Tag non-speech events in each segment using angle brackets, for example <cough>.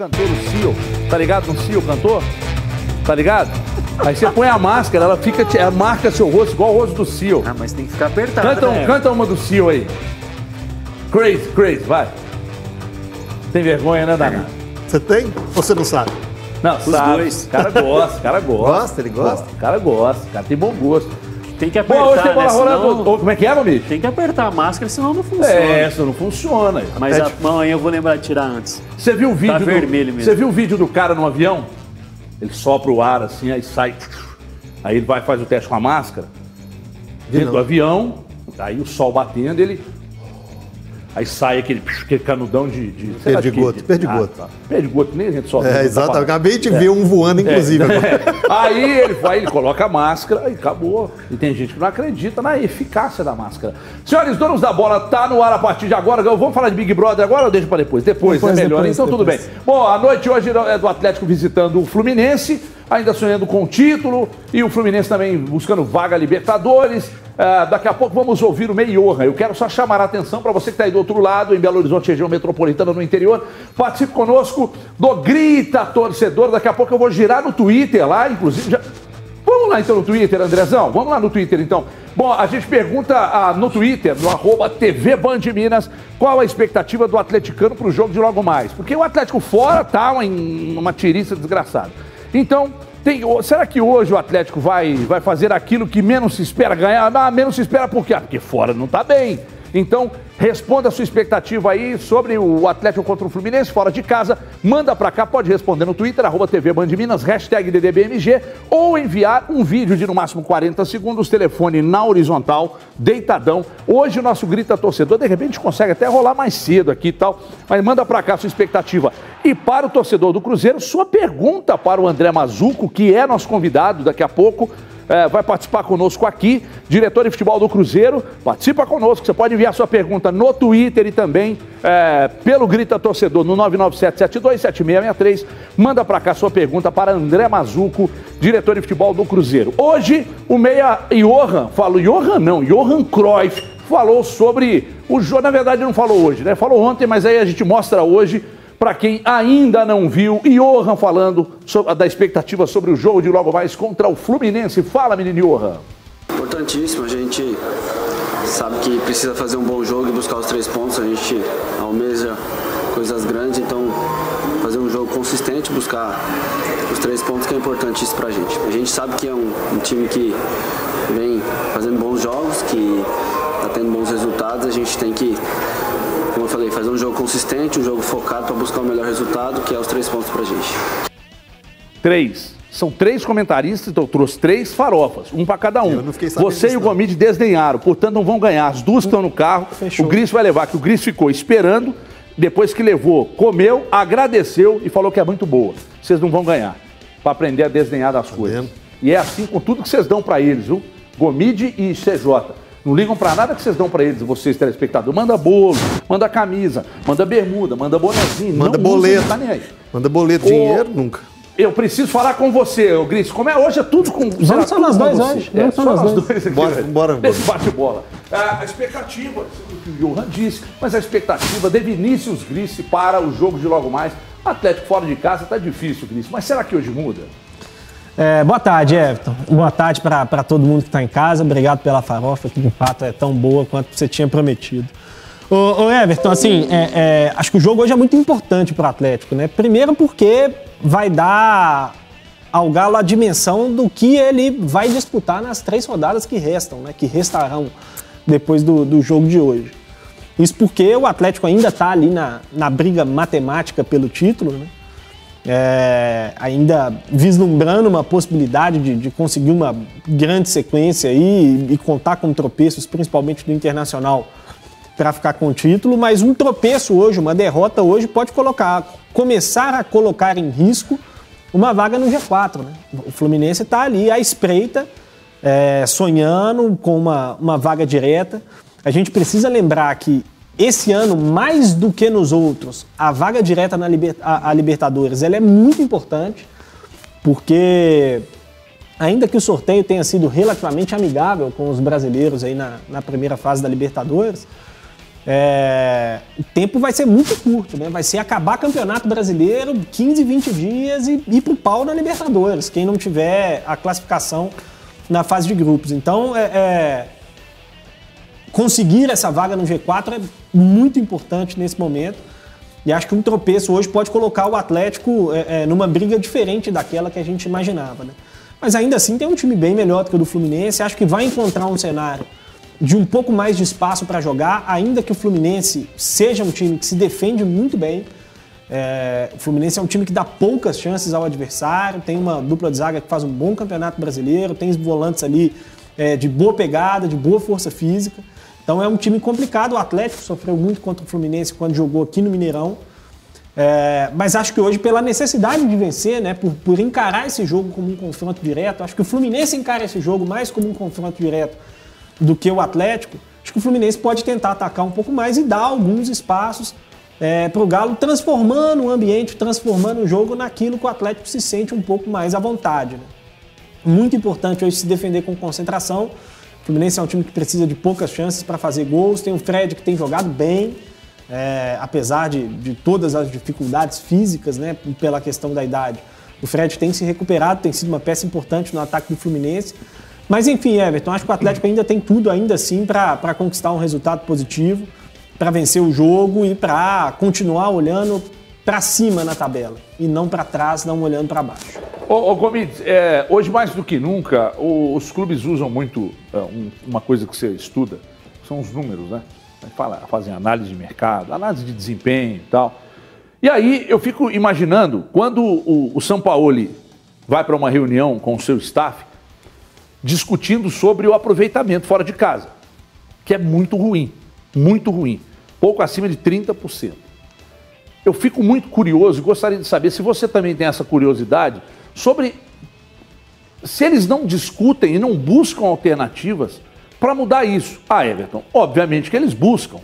cantor, o Seal. Tá ligado no Seal, cantor? Tá ligado? Aí você põe a máscara, ela fica, ela marca seu rosto igual o rosto do Seal. Ah, mas tem que ficar apertado. Canta, um- né? canta uma do Seal aí. Crazy, crazy, vai. Tem vergonha, né, danado? Você tem ou você não sabe? Não, Os sabe. dois. O cara gosta, o cara gosta. Gosta? Ele gosta? O cara gosta, o cara tem bom gosto. Tem que Bom, hoje apertar, tem bola né? rolando. Senão- Como é que é, meu bicho? Tem que apertar a máscara, senão não funciona. É, isso não funciona. Mas É a mão aí eu vou lembrar de tirar antes. Você viu o vídeo do, vermelho mesmo. Você viu o vídeo do cara no avião? Ele sopra o ar assim, aí sai. Aí ele vai faz o teste com a máscara. Dentro do avião, aí o sol batendo, ele. Aí sai aquele, aquele canudão de. de Perdigoto, de- perdigoto. Ah, tá. Perdigoto, nem a gente solta. É, exato. Acabei de ver um voando, inclusive. agora. Aí ele vai, ele coloca a máscara e acabou. E tem gente que não acredita na eficácia da máscara. Senhores, donos da bola, tá no ar a partir de agora. Vamos falar de Big Brother agora ou deixa pra depois? Depois, Depois, é melhor. depois, então tudo depois. bem. Bom, a noite hoje é do Atlético visitando o Fluminense, ainda sonhando com o título. E o Fluminense também buscando vaga Libertadores. Ah, daqui a pouco vamos ouvir o Meiorra. Eu quero só chamar a atenção para você que está aí do outro lado, em Belo Horizonte, região metropolitana, no interior. Participe conosco do Grita Torcedor. Daqui a pouco eu vou girar no Twitter lá, inclusive. Já... Vamos lá então no Twitter, Andrezão. Vamos lá no Twitter então. Bom, a gente pergunta ah, no Twitter, no arroba TV Band Minas, qual a expectativa do atleticano para o jogo de logo mais. Porque o Atlético fora tá em uma tiriça desgraçada. Então, tem- será que hoje o Atlético vai, vai fazer aquilo que menos se espera ganhar? Ah, menos se espera por quê? Ah, porque fora não tá bem. Então, responda a sua expectativa aí sobre o Atlético contra o Fluminense, fora de casa. Manda pra cá, pode responder no Twitter, arroba TV Band Minas, hashtag DDBMG, ou enviar um vídeo de no máximo 40 segundos, telefone na horizontal, deitadão. Hoje o nosso grita torcedor, de repente consegue até rolar mais cedo aqui e tal, mas manda pra cá a sua expectativa. E para o torcedor do Cruzeiro, sua pergunta para o André Mazuco, que é nosso convidado daqui a pouco é, vai participar conosco aqui, diretor de futebol do Cruzeiro. Participa conosco, você pode enviar sua pergunta no Twitter e também é, pelo Grita Torcedor no 997-727663. Manda pra cá sua pergunta para André Mazuco, diretor de futebol do Cruzeiro. Hoje, o meia Johan, falo Johan não, Johan Cruyff, falou sobre o jogo. Na verdade, não falou hoje, né? Falou ontem, mas aí a gente mostra hoje para quem ainda não viu, Johan falando so- da expectativa sobre o jogo de logo mais contra o Fluminense. Fala, menino Johan. Importantíssimo, a gente sabe que precisa fazer um bom jogo e buscar os três pontos, a gente almeja coisas grandes, então fazer um jogo consistente, buscar os três pontos que é importante isso pra gente. A gente sabe que é um, um time que vem fazendo bons jogos, que está tendo bons resultados, a gente tem que, falei, fazer um jogo consistente, um jogo focado para buscar o melhor resultado, que é os três pontos pra gente. Três. São três comentaristas, então eu trouxe três farofas, um para cada um. Eu não fiquei sabendo Você e o. Gomide desdenharam, portanto não vão ganhar. As duas estão no carro. Fechou. O Gris vai levar, que o Gris ficou esperando, depois que levou, comeu, agradeceu e falou que é muito boa. Vocês não vão ganhar. Para aprender a desdenhar das coisas. vendo? E é assim com tudo que vocês dão para eles, viu? Gomide e CJ. Não ligam para nada que vocês dão para eles, vocês telespectadores. Manda bolo, manda camisa, manda bermuda, manda bonezinho. Manda não usa, boleto. não tá nem aí. Manda boleto, Ô, dinheiro, nunca. Eu preciso falar com você, Gris. Como é hoje é tudo com. será só tudo nós dois hoje, É, vamos só só nós dois. dois aqui. Bora, bora, bora. Bate-bola. Ah, A expectativa, o que o Johan disse, mas a expectativa de Vinícius Gris para o jogo de logo mais. Atlético fora de casa tá difícil, Gris. Mas será que hoje muda? É, boa tarde, Everton. Boa tarde para todo mundo que está em casa. Obrigado pela farofa, que de fato é tão boa quanto você tinha prometido. Ô, ô, Everton, assim, é, é, acho que o jogo hoje é muito importante para o Atlético, né? Primeiro porque vai dar ao Galo a dimensão do que ele vai disputar nas três rodadas que restam, né? Que restarão depois do, do jogo de hoje. Isso porque o Atlético ainda está ali na, na briga matemática pelo título, né? É, ainda vislumbrando uma possibilidade de, de conseguir uma grande sequência aí e, contar com tropeços, principalmente do Internacional, para ficar com o título, mas um tropeço hoje, uma derrota hoje, pode colocar, começar a colocar em risco uma vaga no G4. Né? O Fluminense está ali à espreita, é, sonhando com uma, uma vaga direta. A gente precisa lembrar que esse ano, mais do que nos outros, a vaga direta na liber, a, a Libertadores ela é muito importante, porque ainda que o sorteio tenha sido relativamente amigável com os brasileiros aí na, na primeira fase da Libertadores, é, o tempo vai ser muito curto, né? Vai ser acabar campeonato brasileiro, 15, 20 dias e ir pro pau na Libertadores, quem não tiver a classificação na fase de grupos. Então, é, é, conseguir essa vaga no G4 é muito importante nesse momento. E acho que um tropeço hoje pode colocar o Atlético é, é, numa briga diferente daquela que a gente imaginava. Né? Mas ainda assim tem um time bem melhor do que o do Fluminense. Acho que vai encontrar um cenário de um pouco mais de espaço para jogar, ainda que o Fluminense seja um time que se defende muito bem. É, o Fluminense é um time que dá poucas chances ao adversário, tem uma dupla de zaga que faz um bom campeonato brasileiro, tem os volantes ali é, de boa pegada, de boa força física. Então é um time complicado. O Atlético sofreu muito contra o Fluminense quando jogou aqui no Mineirão. É, mas acho que hoje, pela necessidade de vencer, né, por, por encarar esse jogo como um confronto direto, acho que o Fluminense encara esse jogo mais como um confronto direto do que o Atlético. Acho que o Fluminense pode tentar atacar um pouco mais e dar alguns espaços é, para o Galo, transformando o ambiente, transformando o jogo naquilo que o Atlético se sente um pouco mais à vontade. Né? Muito importante hoje se defender com concentração Fluminense é um time que precisa de poucas chances para fazer gols. Tem o Fred que tem jogado bem, é, apesar de, de todas as dificuldades físicas, né, pela questão da idade. O Fred tem se recuperado, tem sido uma peça importante no ataque do Fluminense. Mas enfim, Everton, acho que o Atlético ainda tem tudo, ainda assim, para conquistar um resultado positivo, para vencer o jogo e para continuar olhando para cima na tabela e não para trás, não olhando para baixo. Ô, ô Gomes, é, hoje mais do que nunca, os clubes usam muito é, um, uma coisa que você estuda, são os números, né? Fala, fazem análise de mercado, análise de desempenho e tal. E aí eu fico imaginando, quando o, o São Paulo vai para uma reunião com o seu staff, discutindo sobre o aproveitamento fora de casa, que é muito ruim, muito ruim, pouco acima de 30% eu fico muito curioso e gostaria de saber se você também tem essa curiosidade sobre se eles não discutem e não buscam alternativas para mudar isso. Ah, Everton, obviamente que eles buscam.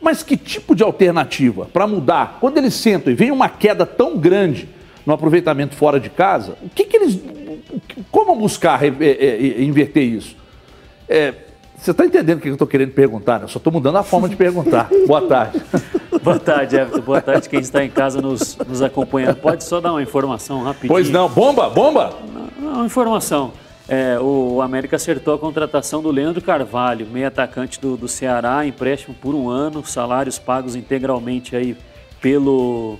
Mas que tipo de alternativa para mudar? Quando eles sentam e vem uma queda tão grande no aproveitamento fora de casa, o que, que eles. Como buscar é, é, é, inverter isso? É, você está entendendo o que eu estou querendo perguntar? Né? Eu só estou mudando a forma de perguntar. Boa tarde. <laughs> Boa tarde, Everton. Boa tarde quem está em casa nos, nos acompanhando. Pode só dar uma informação rapidinho? Pois não. Bomba, bomba! Uma informação. É, o América acertou a contratação do Leandro Carvalho, meio atacante do, do Ceará, empréstimo por um ano, salários pagos integralmente aí pelo,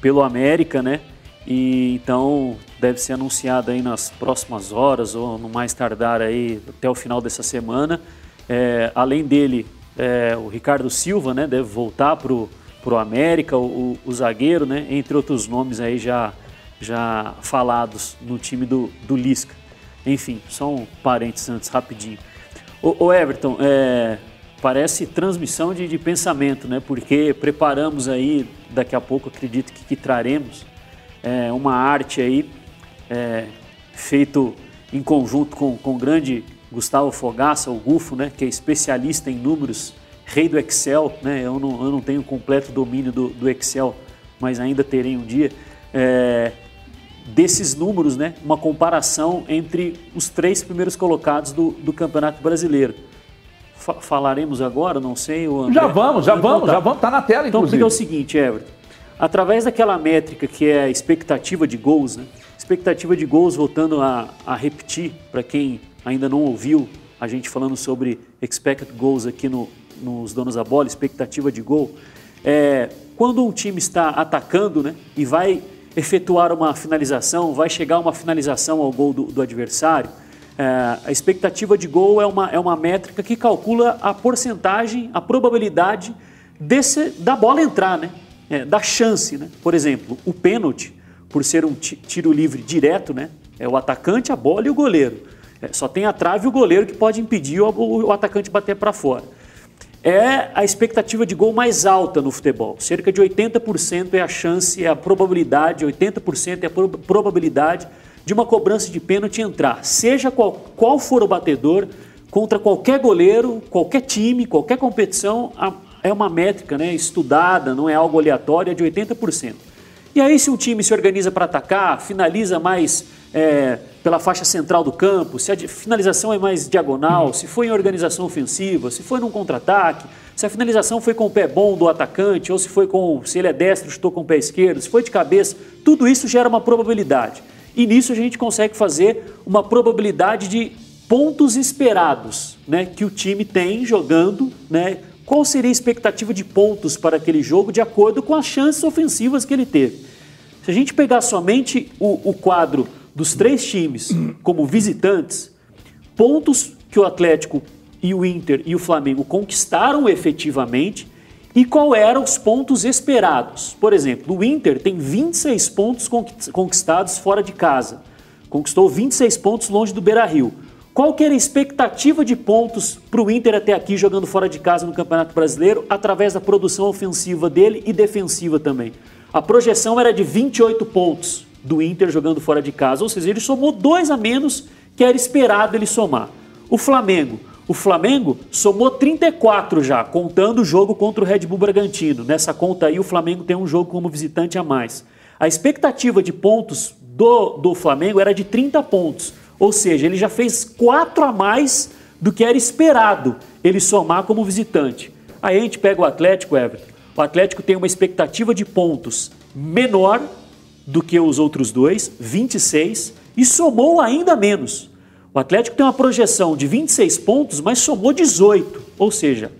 pelo América, né? E então deve ser anunciado aí nas próximas horas ou no mais tardar aí até o final dessa semana. É, além dele, é, o Ricardo Silva, né, deve voltar para o América, o, o, zagueiro, né, entre outros nomes aí já, já falados no time do, do Lisca. Enfim, só um parênteses antes, rapidinho. O, o Everton, é, parece transmissão de, de, pensamento, né, porque preparamos aí, daqui a pouco acredito que, que traremos é, uma arte aí, é, feito em conjunto com, com grande Gustavo Fogaça, o Gufo, né, que é especialista em números, rei do Excel, né, eu, não, eu não tenho completo domínio do, do Excel, mas ainda terei um dia, é, desses números, né, uma comparação entre os três primeiros colocados do, do Campeonato Brasileiro. Fa falaremos agora, não sei, o André... Já vamos, já então, vamos, tá. já vamos, tá na tela, então, inclusive. Então, é o seguinte, Everton, através daquela métrica que é a expectativa de gols, né, expectativa de gols, voltando a, a repetir, para quem ainda não ouviu a gente falando sobre expected goals aqui no, nos donos da bola, expectativa de gol, é, quando um time está atacando né, e vai efetuar uma finalização, vai chegar uma finalização ao gol do, do adversário, é, a expectativa de gol é uma, é uma métrica que calcula a porcentagem, a probabilidade desse, da bola entrar, né? É, da chance. Né? Por exemplo, o pênalti, por ser um tiro livre direto, né? é o atacante, a bola e o goleiro. É, só tem a trave e o goleiro que pode impedir o, o, atacante bater para fora. É a expectativa de gol mais alta no futebol. Cerca de 80% é a chance, é a probabilidade, 80% é a pro, probabilidade de uma cobrança de pênalti entrar. Seja qual, qual for o batedor, contra qualquer goleiro, qualquer time, qualquer competição, a, é uma métrica né, estudada, não é algo aleatório, é de 80%. E aí, se um time se organiza para atacar, finaliza mais é, pela faixa central do campo, se a finalização é mais diagonal, se foi em organização ofensiva, se foi num contra-ataque, se a finalização foi com o pé bom do atacante, ou se foi com. se ele é destro, chutou com o pé esquerdo, se foi de cabeça, tudo isso gera uma probabilidade. E nisso a gente consegue fazer uma probabilidade de pontos esperados né, que o time tem jogando, né, qual seria a expectativa de pontos para aquele jogo de acordo com as chances ofensivas que ele teve. Se a gente pegar somente o, o quadro dos três times como visitantes, pontos que o Atlético e o Inter e o Flamengo conquistaram efetivamente e qual eram os pontos esperados. Por exemplo, o Inter tem 26 pontos conquistados fora de casa. Conquistou 26 pontos longe do Beira-Rio. Qual que era a expectativa de pontos para o Inter até aqui jogando fora de casa no Campeonato Brasileiro, através da produção ofensiva dele e defensiva também? A projeção era de 28 pontos do Inter jogando fora de casa, ou seja, ele somou dois a menos que era esperado ele somar. O Flamengo, o Flamengo somou 34 já, contando o jogo contra o Red Bull Bragantino. Nessa conta aí, o Flamengo tem um jogo como visitante a mais. A expectativa de pontos do, do Flamengo era de 30 pontos. Ou seja, ele já fez quatro a mais do que era esperado ele somar como visitante. Aí a gente pega o Atlético, Everton. O Atlético tem uma expectativa de pontos menor do que os outros dois, 26, e somou ainda menos. O Atlético tem uma projeção de 26 pontos, mas somou 18. Ou seja,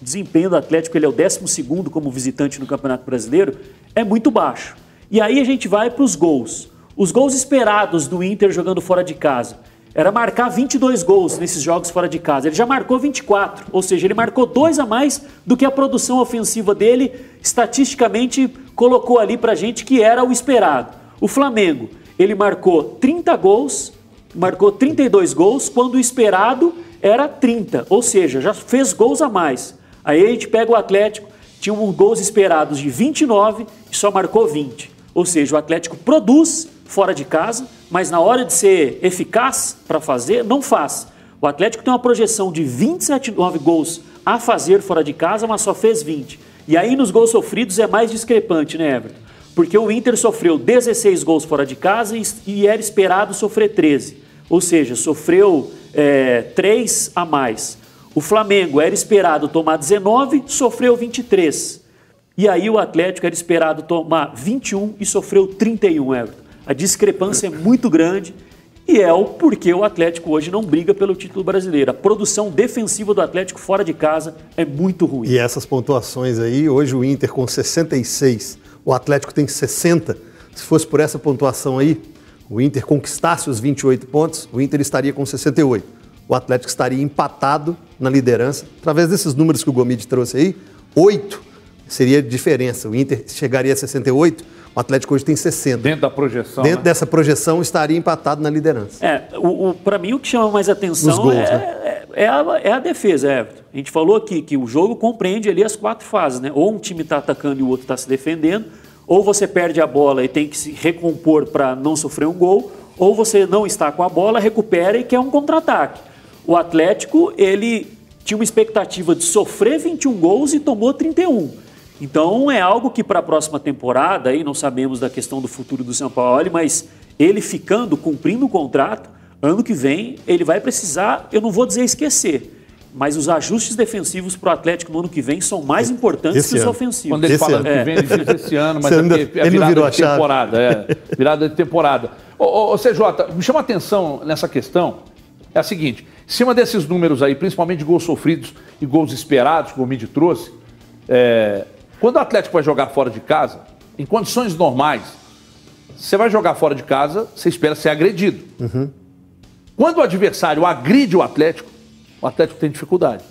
o desempenho do Atlético, ele é o 12 como visitante no Campeonato Brasileiro, é muito baixo. E aí a gente vai para os gols. Os gols esperados do Inter jogando fora de casa era marcar 22 gols nesses jogos fora de casa. Ele já marcou 24, ou seja, ele marcou dois a mais do que a produção ofensiva dele estatisticamente colocou ali pra gente que era o esperado. O Flamengo, ele marcou 30 gols, marcou 32 gols, quando o esperado era 30, ou seja, já fez gols a mais. Aí a gente pega o Atlético, tinha um gols esperados de 29 e só marcou 20. Ou seja, o Atlético produz fora de casa, mas na hora de ser eficaz para fazer, não faz. O Atlético tem uma projeção de 27 9 gols a fazer fora de casa, mas só fez 20. E aí nos gols sofridos é mais discrepante, né, Everton? Porque o Inter sofreu 16 gols fora de casa e, era esperado sofrer 13. Ou seja, sofreu é, 3 a mais. O Flamengo era esperado tomar 19, sofreu 23. E aí o Atlético era esperado tomar 21 e sofreu 31, Everton. A discrepância é muito grande e é o porquê o Atlético hoje não briga pelo título brasileiro. A produção defensiva do Atlético fora de casa é muito ruim. E essas pontuações aí, hoje o Inter com 66, o Atlético tem 60. Se fosse por essa pontuação aí, o Inter conquistasse os 28 pontos, o Inter estaria com 68. O Atlético estaria empatado na liderança. Através desses números que o Gomide trouxe aí, 8 seria a diferença. O Inter chegaria a 68, o Atlético hoje tem 60. Dentro da projeção. Dentro né? dessa projeção estaria empatado na liderança. É, o, o para mim o que chama mais atenção gols, é, né? é, é, a, é a defesa, Everton. A gente falou aqui que o jogo compreende ali as quatro fases, né? Ou um time está atacando e o outro está se defendendo, ou você perde a bola e tem que se recompor para não sofrer um gol, ou você não está com a bola, recupera e quer um contra-ataque. O Atlético, ele tinha uma expectativa de sofrer 21 gols e tomou 31. Então é algo que para a próxima temporada, aí não sabemos da questão do futuro do São Paulo, mas ele ficando, cumprindo o contrato, ano que vem ele vai precisar, eu não vou dizer esquecer, mas os ajustes defensivos para o Atlético no ano que vem são mais importantes Esse que os ano. ofensivos. Quando ele Esse fala ano. que vem, ele diz esse ano, mas é, ainda- é virada virou de temporada. É, <laughs> virada de temporada. Ô, ô, ô, CJ, me chama a atenção nessa questão. É a seguinte: em cima desses números aí, principalmente de gols sofridos e gols esperados, que o Mid trouxe, é, quando o Atlético vai jogar fora de casa, em condições normais, você vai jogar fora de casa, você espera ser agredido. Quando o adversário agride o Atlético, o Atlético tem dificuldade.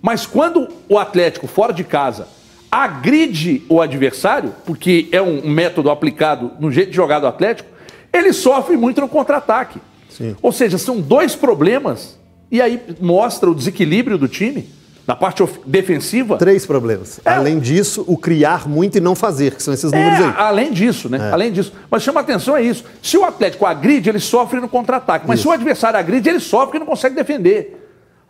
Mas quando o Atlético, fora de casa, agride o adversário, porque é um método aplicado no jeito de jogar do Atlético, ele sofre muito no contra-ataque. Ou seja, são dois problemas, e aí mostra o desequilíbrio do time na parte defensiva. Três problemas. É. Além disso, o criar muito e não fazer, que são esses números É, aí. além disso, né? Além disso. Mas chama atenção é isso. Se o Atlético agride, ele sofre no contra-ataque. Mas se o adversário agride, ele sofre e não consegue defender.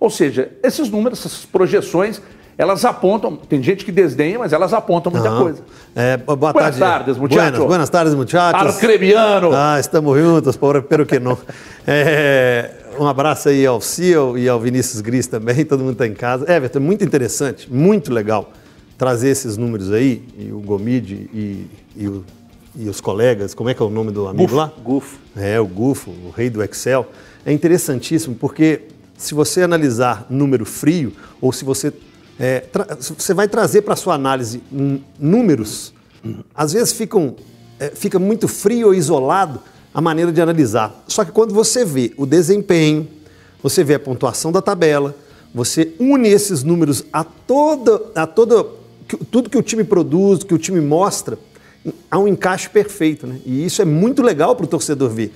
Ou seja, esses números, essas projeções, elas apontam, tem gente que desdenha, mas elas apontam muita Não. coisa. É, boa Buenas tarde. tardes, muchachos. Buenas, buenas tardes, muchachos. Arcrebiano! Ah, estamos juntos, por, pero que não. <laughs> É, um abraço aí ao Cio e ao Vinícius Gris também, <laughs> todo mundo está em casa. Everton, muito interessante, muito legal trazer esses números aí, e o Gomide e, e, o- e os colegas, como é que é o nome do amigo lá? Gufo. É, o Gufo, o rei do Excel. É interessantíssimo porque se você analisar número frio, ou se você. é, você vai trazer para a sua análise números, às vezes ficam, é, fica muito frio ou isolado a maneira de analisar. Só que quando você vê o desempenho, você vê a pontuação da tabela, você une esses números a toda, a toda tudo que o time produz, que o time mostra, há um encaixe perfeito, né? E isso é muito legal para o torcedor ver.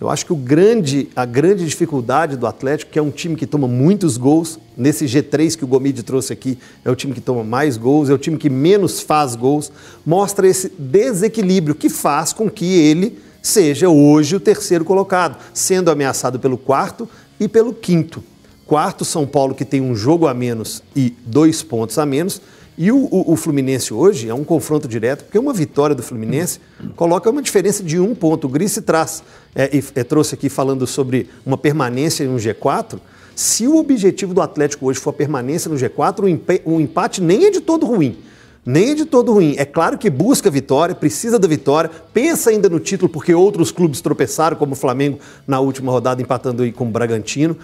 Eu acho que o grande, a grande dificuldade do Atlético, que é um time que toma muitos gols, nesse G3 que o Gomide trouxe aqui, é o time que toma mais gols, é o time que menos faz gols, mostra esse desequilíbrio que faz com que ele seja hoje o terceiro colocado, sendo ameaçado pelo quarto e pelo quinto. Quarto, São Paulo, que tem um jogo a menos e dois pontos a menos. E o, o- o Fluminense hoje é um confronto direto, porque uma vitória do Fluminense coloca uma diferença de um ponto. O Grice traz, é, e, é, trouxe aqui falando sobre uma permanência em um G4. Se o objetivo do Atlético hoje for a permanência no G4, o, o empate nem é de todo ruim. Nem é de todo ruim. É claro que busca vitória, precisa da vitória, pensa ainda no título, porque outros clubes tropeçaram, como o Flamengo na última rodada, empatando aí com o Bragantino.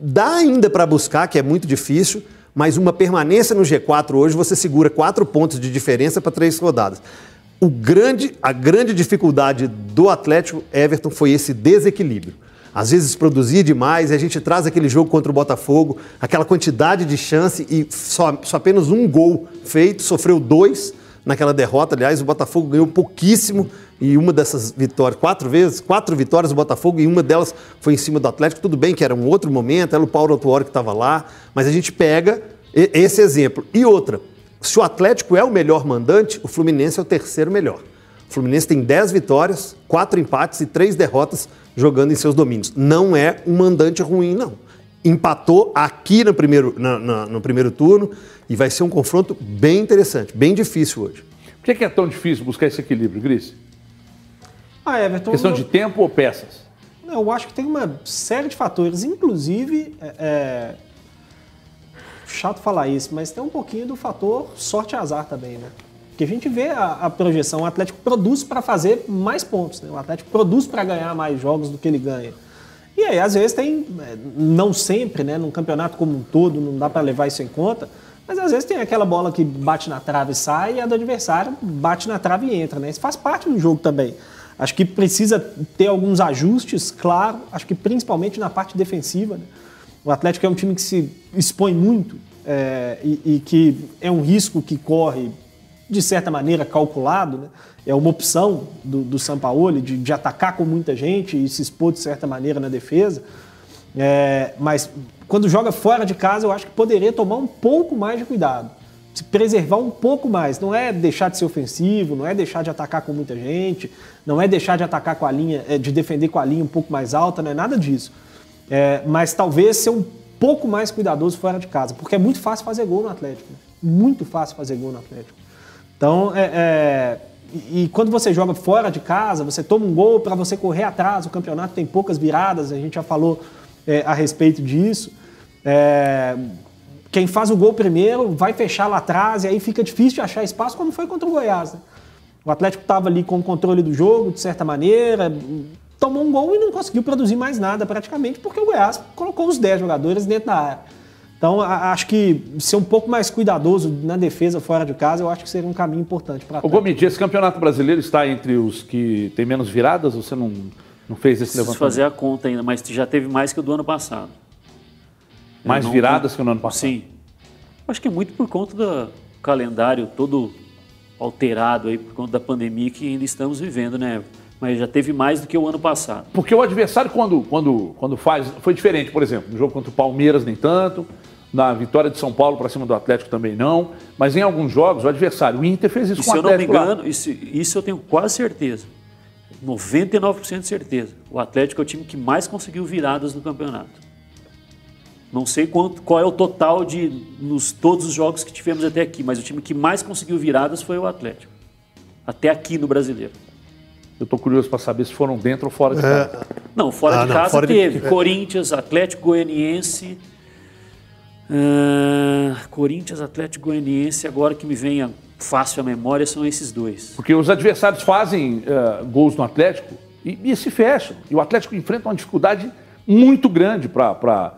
Dá ainda para buscar, que é muito difícil, mas uma permanência no G4 hoje você segura quatro pontos de diferença para três rodadas. O grande, a grande dificuldade do Atlético Everton foi esse desequilíbrio. Às vezes produzia demais e a gente traz aquele jogo contra o Botafogo, aquela quantidade de chance e só, só apenas um gol feito, sofreu dois naquela derrota. Aliás, o Botafogo ganhou pouquíssimo e uma dessas vitórias, quatro vezes, quatro vitórias do Botafogo e uma delas foi em cima do Atlético. Tudo bem que era um outro momento, era o Paulo Autuori que estava lá, mas a gente pega esse exemplo. E outra, se o Atlético é o melhor mandante, o Fluminense é o terceiro melhor. O Fluminense tem 10 vitórias, 4 empates e 3 derrotas jogando em seus domínios. Não é um mandante ruim, não. Empatou aqui no primeiro, na- na- no primeiro turno e vai ser um confronto bem interessante, bem difícil hoje. Por que que é tão difícil buscar esse equilíbrio, Gris? Ah, Everton. Questão eu- de tempo ou peças? Eu acho que tem uma série de fatores, inclusive, é, é, chato falar isso, mas tem um pouquinho do fator sorte e azar também, né? Porque a gente vê a, a projeção, o Atlético produz para fazer mais pontos, né? O Atlético produz para ganhar mais jogos do que ele ganha. E aí, às vezes, tem, é, não sempre, né? Num campeonato como um todo, não dá para levar isso em conta, mas às vezes tem aquela bola que bate na trave e sai e a do adversário bate na trave e entra, né? Isso faz parte do jogo também. Acho que precisa ter alguns ajustes, claro, acho que principalmente na parte defensiva. Né? O Atlético é um time que se expõe muito é, e, e que é um risco que corre, de certa maneira, calculado. Né? É uma opção do, do Sampaoli de, de atacar com muita gente e se expor, de certa maneira, na defesa. É, mas quando joga fora de casa, eu acho que poderia tomar um pouco mais de cuidado. Se preservar um pouco mais. Não é deixar de ser ofensivo, não é deixar de atacar com muita gente, não é deixar de atacar com a linha, é, de defender com a linha um pouco mais alta, não é nada disso. É, mas talvez ser um pouco mais cuidadoso fora de casa, porque é muito fácil fazer gol no Atlético. né? Muito fácil fazer gol no Atlético. Então, é, é, e, e quando você joga fora de casa, você toma um gol para você correr atrás, o campeonato tem poucas viradas, a gente já falou é, a respeito disso. É, quem faz o gol primeiro vai fechar lá atrás e aí fica difícil de achar espaço, como foi contra o Goiás. né? O Atlético estava ali com o controle do jogo, de certa maneira, tomou um gol e não conseguiu produzir mais nada praticamente, porque o Goiás colocou os 10 jogadores dentro da área. Então, acho que ser um pouco mais cuidadoso na defesa fora de casa, eu acho que seria um caminho importante para O Gomidi, esse campeonato brasileiro está entre os que tem menos viradas? Você não, não fez esse Preciso levantamento? fazer a conta ainda, mas já teve mais que o do ano passado. Mais não- viradas que no ano passado? Sim. Acho que é muito por conta do calendário todo alterado aí por conta da pandemia que ainda estamos vivendo, né? Mas já teve mais do que o ano passado. Porque o adversário, quando, quando, quando faz. Foi diferente, por exemplo, no jogo contra o Palmeiras, nem tanto. Na vitória de São Paulo para cima do Atlético também não. Mas em alguns jogos, o adversário, o Inter fez isso E com se o eu não me Atlético. engano, isso, isso eu tenho quase certeza. 99% de certeza. O Atlético é o time que mais conseguiu viradas no campeonato. Não sei quanto, qual é o total de nos todos os jogos que tivemos até aqui, mas o time que mais conseguiu viradas foi o Atlético. Até aqui no Brasileiro. Eu estou curioso para saber se foram dentro ou fora de casa. Não, fora Ah, de não, casa fora de- teve. é. Corinthians, Atlético Goianiense. Ah, Corinthians, Atlético Goianiense, agora que me vem a- fácil a memória, são esses dois. Porque os adversários fazem eh, gols no Atlético e, e se fecham. E o Atlético enfrenta uma dificuldade muito grande para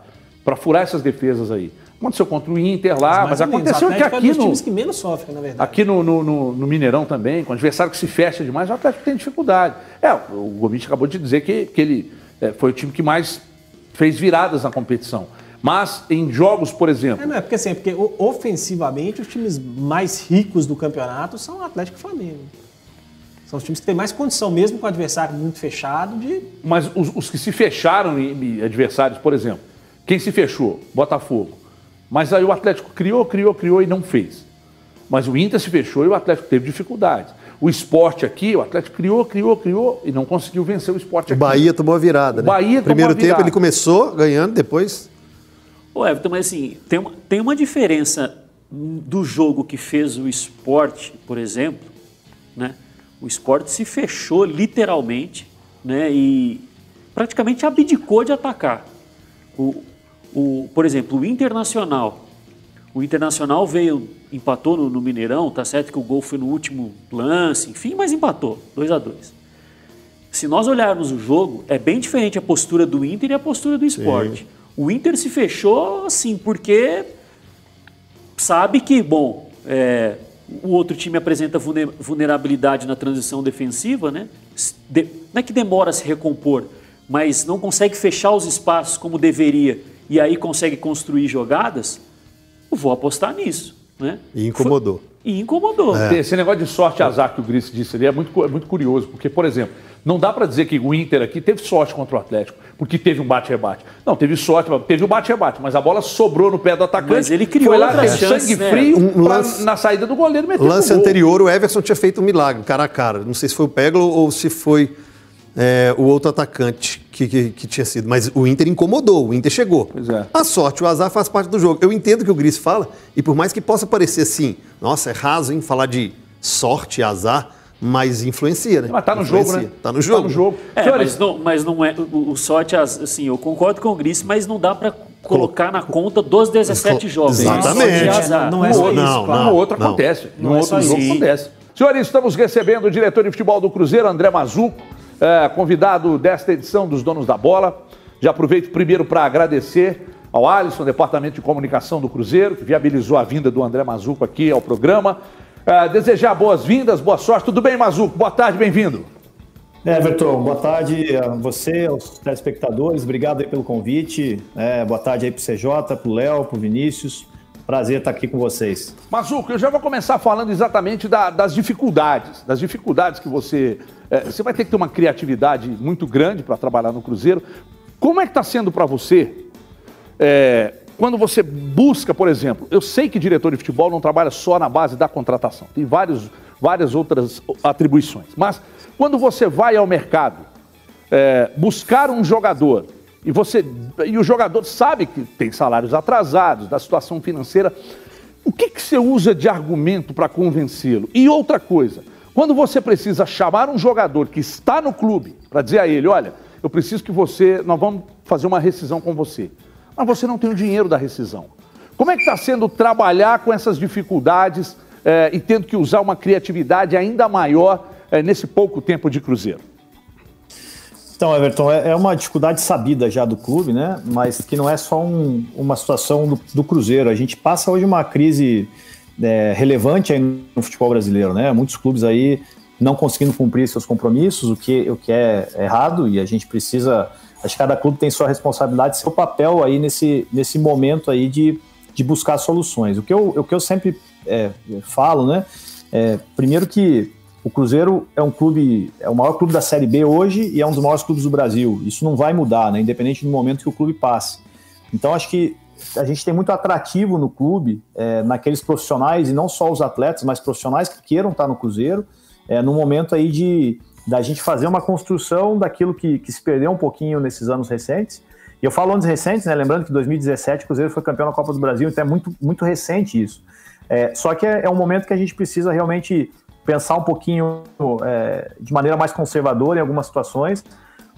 furar essas defesas aí. Aconteceu contra o Inter lá, mas, menos. aconteceu o que Atlético é aqui dos no, times que menos sofrem, na verdade. aqui no, no- no- no Mineirão também, com o adversário que se fecha demais, o Atlético tem dificuldade. É, o Gomes acabou de dizer que, que ele eh, foi o time que mais fez viradas na competição. Mas em jogos, por exemplo, É, não, é porque assim, é porque o- ofensivamente os times mais ricos do campeonato são o Atlético e o Flamengo. São os times que têm mais condição, mesmo com o adversário muito fechado, de. Mas os, os que se fecharam em, adversários, por exemplo, quem se fechou? Botafogo. Mas aí o Atlético criou, criou, criou e não fez. Mas o Inter se fechou e o Atlético teve dificuldades. O esporte aqui, o Atlético criou, criou, criou e não conseguiu vencer o esporte O aqui. Bahia tomou a virada. O né? Bahia tomou Primeiro a tempo virada. ele começou ganhando, depois. Ô Everton, mas assim, tem uma, tem uma diferença do jogo que fez o esporte, por exemplo, né? O esporte se fechou literalmente, né? E praticamente abdicou de atacar. O, o, por exemplo, o Internacional. O Internacional veio, empatou no, no Mineirão, tá certo que o gol foi no último lance, enfim, mas empatou, 2 a 2 Se nós olharmos o jogo, é bem diferente a postura do Inter e a postura do esporte. O Inter se fechou, assim, porque sabe que, bom, é, o outro time apresenta vulne- vulnerabilidade na transição defensiva, né? De- não é que demora a se recompor, mas não consegue fechar os espaços como deveria e aí consegue construir jogadas, eu vou apostar nisso, né? E incomodou. Foi- E incomodou. Esse negócio de sorte e azar que o Gris disse ali é muito, é muito curioso, porque, por exemplo, não dá para dizer que o Inter aqui teve sorte contra o Atlético, porque teve um bate-rebate. Não, teve sorte, teve um bate-rebate, mas a bola sobrou no pé do atacante. Mas ele criou foi lá, sangue né? frio Um pra, lance- na saída do goleiro meter Lance anterior, o Everson tinha feito um milagre, cara a cara. Não sei se foi o Peglo ou se foi é, o outro atacante que, que, que tinha sido. Mas o Inter incomodou, o Inter chegou. Pois é. A sorte, o azar faz parte do jogo. Eu entendo o que o Gris fala, e por mais que possa parecer assim, nossa, é raso, hein, falar de sorte e azar, mas influencia, né? Mas tá no jogo, Influencia. né? Tá no jogo. Tá no jogo. É, Senhores, mas não, mas não é. O, o sorte, as- assim, eu concordo com o Gris, mas não dá para colocar na conta dos 17 jogos. Exatamente. Azar. Não é só isso, não, claro. um ou outro não. acontece. Não é outro só jogo acontece. Senhores, estamos recebendo o diretor de futebol do Cruzeiro, André Mazuco, é, convidado desta edição dos Donos da Bola. Já aproveito primeiro para agradecer ao Alisson, departamento de comunicação do Cruzeiro, que viabilizou a vinda do André Mazuco aqui ao programa. É, desejar boas-vindas, boa sorte. Tudo bem, Mazuco? Boa tarde, bem-vindo. Everton, boa tarde a você, aos telespectadores. Obrigado aí pelo convite. É, boa tarde aí pro CJ, pro Léo, pro Vinícius. Prazer estar aqui com vocês. Mazuco, eu já vou começar falando exatamente da- das dificuldades, das dificuldades que você. eh, você vai ter que ter uma criatividade muito grande para trabalhar no Cruzeiro. Como é que está sendo para você eh, quando você busca, por exemplo, eu sei que diretor de futebol não trabalha só na base da contratação, tem vários, várias outras atribuições, mas quando você vai ao mercado é, buscar um jogador e você e o jogador sabe que tem salários atrasados, da situação financeira, o que, que você usa de argumento para convencê-lo? E outra coisa, quando você precisa chamar um jogador que está no clube para dizer a ele, olha, eu preciso que você, nós vamos fazer uma rescisão com você, mas você não tem o dinheiro da rescisão. Como é que está sendo trabalhar com essas dificuldades eh, e tendo que usar uma criatividade ainda maior eh, nesse pouco tempo de Cruzeiro? Então, Everton, é é uma dificuldade sabida já do clube, né? Mas que não é só um- uma situação do, do Cruzeiro. A gente passa hoje uma crise é, relevante no futebol brasileiro, né? Muitos clubes aí não conseguindo cumprir seus compromissos, o que, o que é errado, e a gente precisa. Acho que cada clube tem sua responsabilidade, seu papel aí nesse, nesse momento aí de, de buscar soluções. O que eu, o que eu sempre é, falo, né? É, primeiro que o Cruzeiro é um clube, é o maior clube da Série B hoje e é um dos maiores clubes do Brasil. Isso não vai mudar, né? Independente do momento que o clube passe. Então acho que a gente tem muito atrativo no clube, é, naqueles profissionais, e não só os atletas, mas profissionais que queiram estar no Cruzeiro, é, no momento aí de da gente fazer uma construção daquilo que, que se perdeu um pouquinho nesses anos recentes E eu falo anos recentes, né? Lembrando que 2017 o Cruzeiro foi campeão da Copa do Brasil, então é muito, muito recente isso. É, só que é, é, um momento que a gente precisa realmente pensar um pouquinho é, de maneira mais conservadora em algumas situações,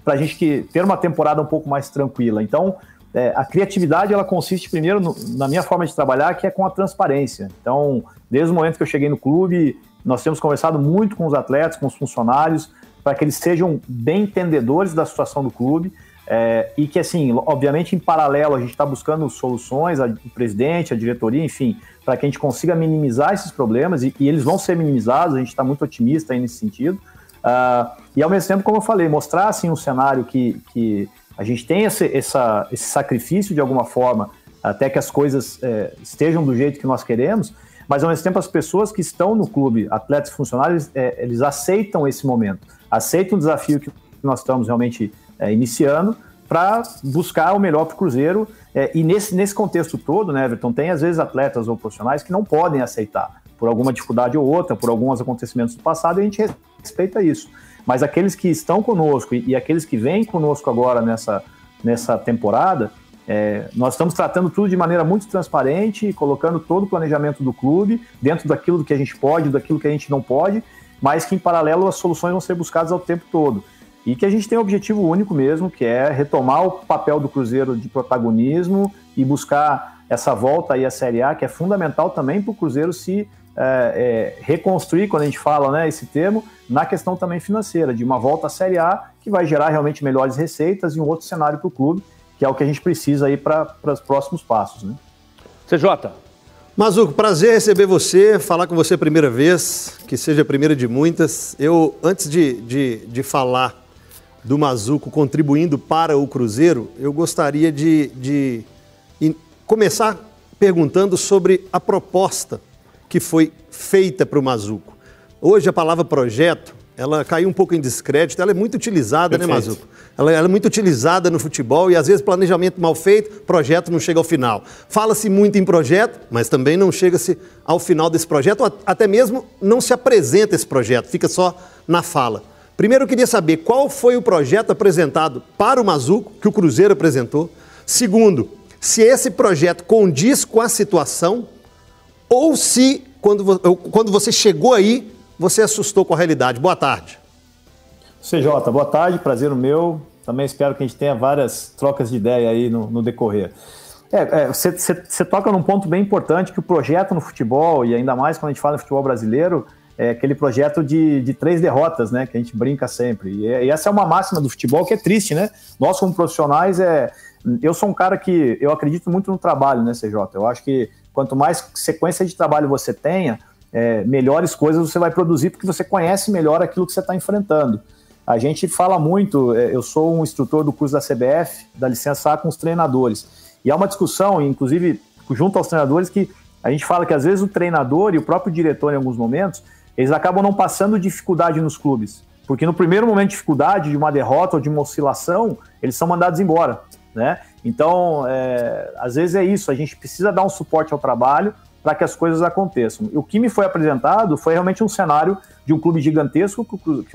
para a gente que, ter uma temporada um pouco mais tranquila. Então, é, a criatividade ela consiste primeiro no, na minha forma de trabalhar, que é com a transparência. Então, desde o momento que eu cheguei no clube, nós temos conversado muito com os atletas, com os funcionários, para que eles sejam bem entendedores da situação do clube é, e que, assim, obviamente, em paralelo, a gente está buscando soluções, a, o presidente, a diretoria, enfim, para que a gente consiga minimizar esses problemas e, e eles vão ser minimizados, a gente está muito otimista nesse sentido. Uh, e, ao mesmo tempo, como eu falei, mostrar, assim, um cenário que, que a gente tem esse, essa, esse sacrifício de alguma forma, até que as coisas é, estejam do jeito que nós queremos, mas ao mesmo tempo as pessoas que estão no clube, atletas funcionários, é, eles aceitam esse momento, aceitam o desafio que nós estamos realmente é, iniciando para buscar o melhor para o Cruzeiro. É, e nesse, nesse contexto todo, né, Everton, tem às vezes atletas ou profissionais que não podem aceitar, por alguma dificuldade ou outra, por alguns acontecimentos do passado, e a gente respeita isso. Mas aqueles que estão conosco e, e aqueles que vêm conosco agora nessa, nessa temporada, é, nós estamos tratando tudo de maneira muito transparente, colocando todo o planejamento do clube dentro daquilo que a gente pode, daquilo que a gente não pode, mas que em paralelo as soluções vão ser buscadas ao tempo todo. E que a gente tem um objetivo único mesmo, que é retomar o papel do Cruzeiro de protagonismo e buscar essa volta aí à Série A, que é fundamental também para o Cruzeiro se é, é, reconstruir, quando a gente fala né, esse termo, na questão também financeira, de uma volta à Série A, que vai gerar realmente melhores receitas e um outro cenário para o clube, que é o que a gente precisa aí para os próximos passos. Né? CJ. Mazuco, prazer receber você, falar com você a primeira vez, que seja a primeira de muitas. Eu, antes de, de, de falar do Mazuco contribuindo para o Cruzeiro, eu gostaria de, de começar perguntando sobre a proposta que foi feita para o Mazuco. Hoje a palavra projeto, ela caiu um pouco em descrédito, ela é muito utilizada, né, Perfeito. né, Mazuco? Ela, ela, é muito utilizada no futebol e às vezes planejamento mal feito, projeto não chega ao final. Fala-se muito em projeto, mas também não chega-se ao final desse projeto, ou até mesmo não se apresenta esse projeto, fica só na fala. Primeiro eu queria saber qual foi o projeto apresentado para o Mazuco, que o Cruzeiro apresentou. Segundo, se esse projeto condiz com a situação ou se, quando, quando você chegou aí, você assustou com a realidade. Boa tarde. CJ, boa tarde, prazer o meu. Também espero que a gente tenha várias trocas de ideia aí no, no decorrer. É, você é, toca num ponto bem importante que o projeto no futebol, e ainda mais quando a gente fala em futebol brasileiro, é aquele projeto de, de três derrotas, né? Que a gente brinca sempre. E, e, essa é uma máxima do futebol que é triste, né? Nós, como profissionais, é. Eu sou um cara que eu acredito muito no trabalho, né, CJ? Eu acho que quanto mais sequência de trabalho você tenha, é, melhores coisas você vai produzir, porque você conhece melhor aquilo que você está enfrentando. A gente fala muito, é, eu sou um instrutor do curso da CBF, da licença A com os treinadores. E há uma discussão, inclusive junto aos treinadores, que a gente fala que às vezes o treinador e o próprio diretor, em alguns momentos, eles acabam não passando dificuldade nos clubes. Porque no primeiro momento de dificuldade, de uma derrota ou de uma oscilação, eles são mandados embora. Né? Então, é, às vezes é isso, a gente precisa dar um suporte ao trabalho para que as coisas aconteçam. O que me foi apresentado foi realmente um cenário de um clube gigantesco,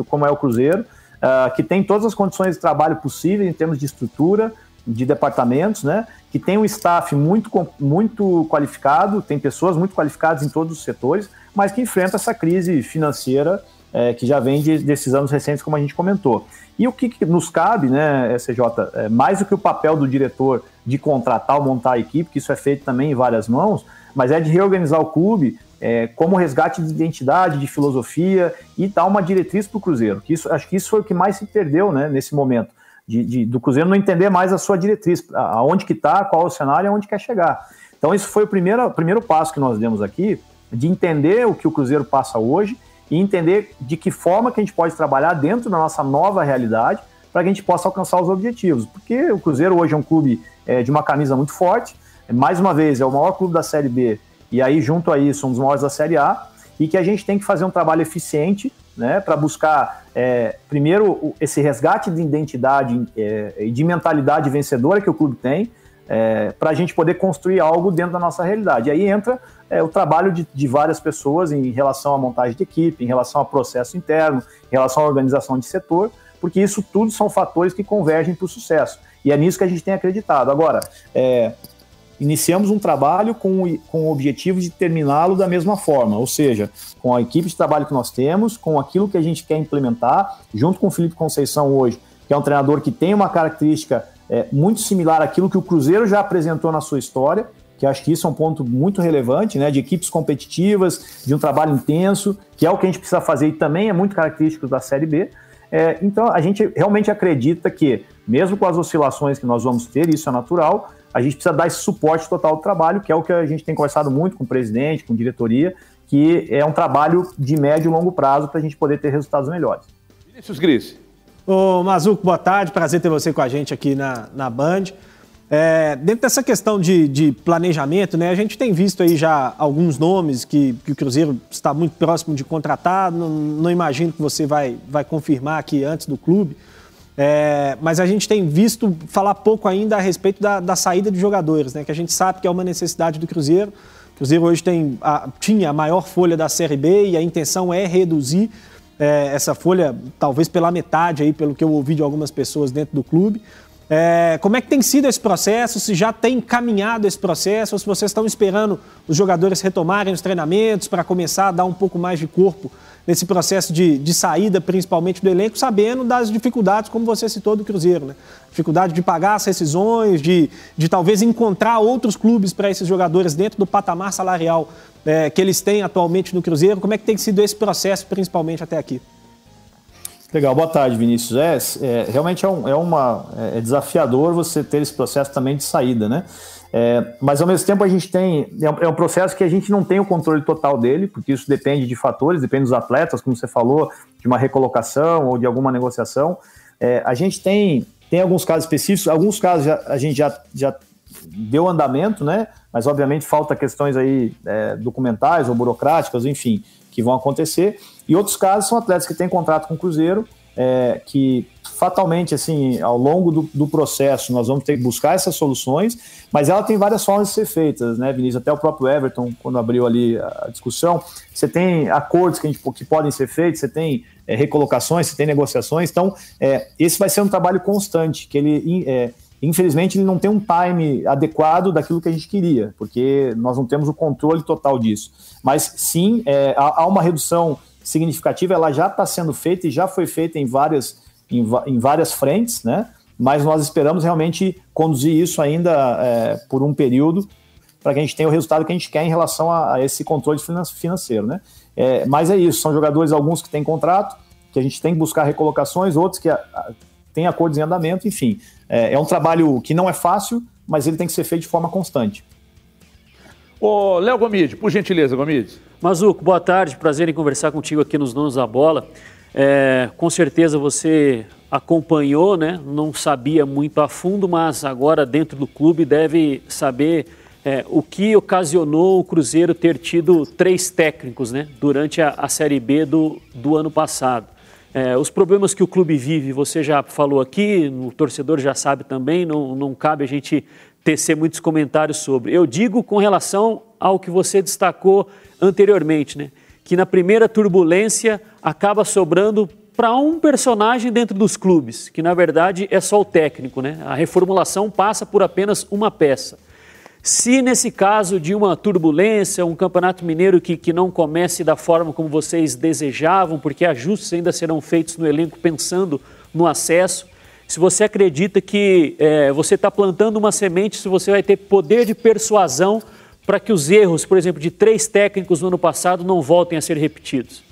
como é o Cruzeiro, uh, que tem todas as condições de trabalho possíveis em termos de estrutura, de departamentos, né? Que tem um staff muito, muito qualificado, tem pessoas muito qualificadas em todos os setores, mas que enfrenta essa crise financeira é, que já vem de, desses anos recentes, como a gente comentou. E o que, nos cabe, né, SJ, é, mais do que o papel do diretor de contratar ou montar a equipe, que isso é feito também em várias mãos, mas é de reorganizar o clube é, como resgate de identidade, de filosofia e dar uma diretriz para o Cruzeiro. Que isso, acho que isso foi o que mais se perdeu né, nesse momento, de, de, do Cruzeiro não entender mais a sua diretriz, aonde que está, qual é o cenário e aonde quer chegar. Então, isso foi o primeiro, primeiro passo que nós demos aqui, de entender o que o Cruzeiro passa hoje e entender de que forma que a gente pode trabalhar dentro da nossa nova realidade para que a gente possa alcançar os objetivos. Porque o Cruzeiro hoje é um clube é, de uma camisa muito forte, mais uma vez, é o maior clube da Série B, e aí, junto a isso, um dos maiores da Série A, e que a gente tem que fazer um trabalho eficiente né, para buscar, é, primeiro, esse resgate de identidade é, e de mentalidade vencedora que o clube tem, é, para a gente poder construir algo dentro da nossa realidade. E aí entra é, o trabalho de, de, várias pessoas em relação à montagem de equipe, em relação ao processo interno, em relação à organização de setor, porque isso tudo são fatores que convergem para o sucesso. e é nisso que a gente tem acreditado. Agora, é, iniciamos um trabalho com, com o objetivo de terminá-lo da mesma forma, ou seja, com a equipe de trabalho que nós temos, com aquilo que a gente quer implementar, junto com o Felipe Conceição hoje, que é um treinador que tem uma característica é, muito similar àquilo que o Cruzeiro já apresentou na sua história, que acho que isso é um ponto muito relevante, né, de equipes competitivas, de um trabalho intenso, que é o que a gente precisa fazer e também é muito característico da Série B. É, então, a gente realmente acredita que, mesmo com as oscilações que nós vamos ter, isso é natural, a gente precisa dar esse suporte total do trabalho, que é o que a gente tem conversado muito com o presidente, com a diretoria, que é um trabalho de médio e longo prazo para a gente poder ter resultados melhores. Vinícius Gris. Ô, Mazuco, boa tarde, prazer ter você com a gente aqui na, na Band. É, dentro dessa questão de, de, planejamento, né, a gente tem visto aí já alguns nomes que, que o Cruzeiro está muito próximo de contratar. Não, não, imagino que você vai, vai confirmar aqui antes do clube. É, mas a gente tem visto falar pouco ainda a respeito da, da, saída de jogadores, né? Que a gente sabe que é uma necessidade do Cruzeiro. O Cruzeiro hoje tem a, tinha a maior folha da Série B e a intenção é reduzir é, essa folha, talvez pela metade aí, pelo que eu ouvi de algumas pessoas dentro do clube. É, como é que tem sido esse processo? Se já tem caminhado esse processo, ou se vocês estão esperando os jogadores retomarem os treinamentos para começar a dar um pouco mais de corpo nesse processo de, de saída, principalmente do elenco, sabendo das dificuldades, como você citou, do Cruzeiro, né? Dificuldade de pagar as rescisões, de, de talvez encontrar outros clubes para esses jogadores dentro do patamar salarial é, que eles têm atualmente no Cruzeiro. Como é que tem sido esse processo, principalmente até aqui? Legal, boa tarde, Vinícius. É, é realmente é, um, é, uma, é, é desafiador você ter esse processo também de saída, né? É, mas ao mesmo tempo a gente tem é é um, processo que a gente não tem o controle total dele, porque isso depende de fatores, depende dos atletas, como você falou, de uma recolocação ou de alguma negociação. É, a gente tem, tem alguns casos específicos, alguns casos já, a gente já, já deu andamento, né? Mas obviamente falta questões aí é, documentais ou burocráticas, enfim, que vão acontecer. E outros casos são atletas que têm contrato com o Cruzeiro, é, que fatalmente, assim, ao longo do, do, processo, nós vamos ter que buscar essas soluções, mas ela tem várias formas de ser feitas, né, Vinícius? Até o próprio Everton, quando abriu ali a discussão, você tem acordos que, gente, que podem ser feitos, você tem é, recolocações, você tem negociações, então, é, esse vai ser um trabalho constante, que ele, é, infelizmente, ele não tem um time adequado daquilo que a gente queria, porque nós não temos o controle total disso. Mas, sim, é, há, há uma redução significativa, ela já está sendo feita e já foi feita em várias, em, em várias frentes, né? mas nós esperamos realmente conduzir isso ainda é, por um período para que a gente tenha o resultado que a gente quer em relação a, a esse controle financeiro. Né? É, mas é isso, são jogadores, alguns que têm contrato, que a gente tem que buscar recolocações, outros que a, a, têm acordos em andamento, enfim. É, é um trabalho que não é fácil, mas ele tem que ser feito de forma constante. Ô, Léo Gomide, por gentileza, Gomide. Mazuco, boa tarde, prazer em conversar contigo aqui nos Donos da Bola. É, com certeza você acompanhou, né? não sabia muito a fundo, mas agora dentro do clube deve saber é, o que ocasionou o Cruzeiro ter tido três técnicos né? durante a, a Série B do, do ano passado. É, os problemas que o clube vive, você já falou aqui, o torcedor já sabe também, não, não cabe a gente tecer muitos comentários sobre. Eu digo com relação ao que você destacou anteriormente, né? que na primeira turbulência acaba sobrando para um personagem dentro dos clubes, que na verdade é só o técnico. Né? A reformulação passa por apenas uma peça. Se nesse caso de uma turbulência, um campeonato mineiro que, que não comece da forma como vocês desejavam, porque ajustes ainda serão feitos no elenco pensando no acesso, se você acredita que é, você está plantando uma semente, se você vai ter poder de persuasão para que os erros, por exemplo, de três técnicos no ano passado não voltem a ser repetidos.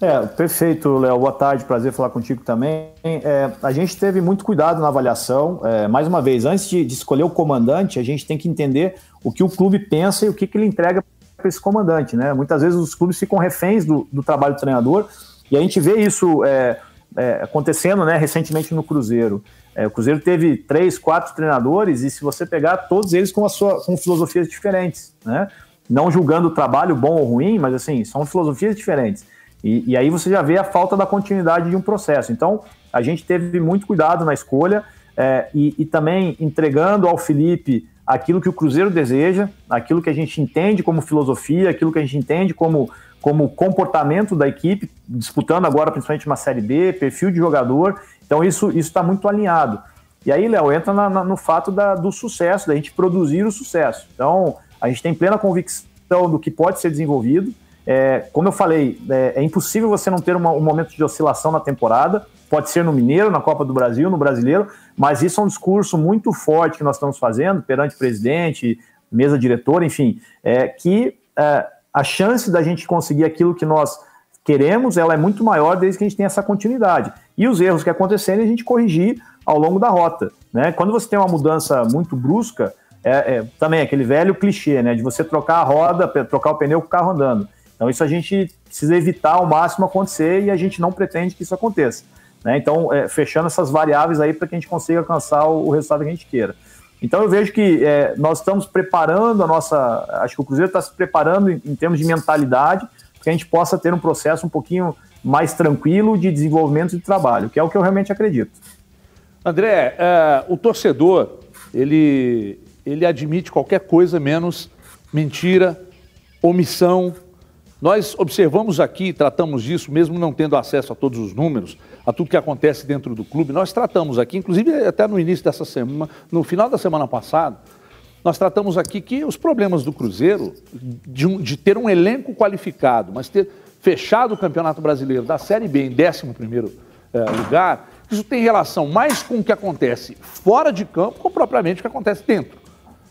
É, perfeito, Léo. Boa tarde, prazer falar contigo também. É, a gente teve muito cuidado na avaliação. É, mais uma vez, antes de, de, escolher o comandante, a gente tem que entender o que o clube pensa e o que, que ele entrega para esse comandante. Né? Muitas vezes os clubes ficam reféns do, do trabalho do treinador e a gente vê isso é, é, acontecendo né, recentemente no Cruzeiro. É, o Cruzeiro teve três, quatro treinadores e se você pegar todos eles com, a sua, com filosofias diferentes, né? não julgando o trabalho bom ou ruim, mas assim, são filosofias diferentes. E, e, aí você já vê a falta da continuidade de um processo. Então, a gente teve muito cuidado na escolha é, e, e, também entregando ao Felipe aquilo que o Cruzeiro deseja, aquilo que a gente entende como filosofia, aquilo que a gente entende como como comportamento da equipe, disputando agora principalmente uma Série B, perfil de jogador. Então isso está muito alinhado. E aí, Léo, entra na, na, no fato da, do sucesso, da gente produzir o sucesso. Então, a gente tem plena convicção do que pode ser desenvolvido. É, como eu falei, é, é, impossível você não ter uma, um momento de oscilação na temporada. Pode ser no Mineiro, na Copa do Brasil, no Brasileiro, mas isso é um discurso muito forte que nós estamos fazendo perante presidente, mesa diretora, enfim, é, que é, a chance da gente conseguir aquilo que nós queremos, ela é muito maior desde que a gente tenha essa continuidade. E os erros que acontecerem, a gente corrigir ao longo da rota. Né? Quando você tem uma mudança muito brusca, é, é, também aquele velho clichê, né? De você trocar a roda, trocar o pneu com o carro andando. Então, isso a gente precisa evitar ao máximo acontecer e a gente não pretende que isso aconteça. Né? Então, é, fechando essas variáveis aí para que a gente consiga alcançar o, o, resultado que a gente queira. Então, eu vejo que é, nós estamos preparando a nossa. Acho que o Cruzeiro está se preparando em, em termos de mentalidade para que a gente possa ter um processo um pouquinho mais tranquilo de desenvolvimento de trabalho, que é o que eu realmente acredito. André, é, o torcedor, ele, ele admite qualquer coisa menos mentira, omissão. Nós observamos aqui, tratamos disso, mesmo não tendo acesso a todos os números, a tudo que acontece dentro do clube. Nós tratamos aqui, inclusive até no início dessa semana, no final da semana passada, nós tratamos aqui que os problemas do Cruzeiro, de, um, de ter um elenco qualificado, mas ter fechado o Campeonato Brasileiro da Série B em 11 primeiro é, lugar, isso tem relação mais com o que acontece fora de campo, com propriamente o que acontece dentro.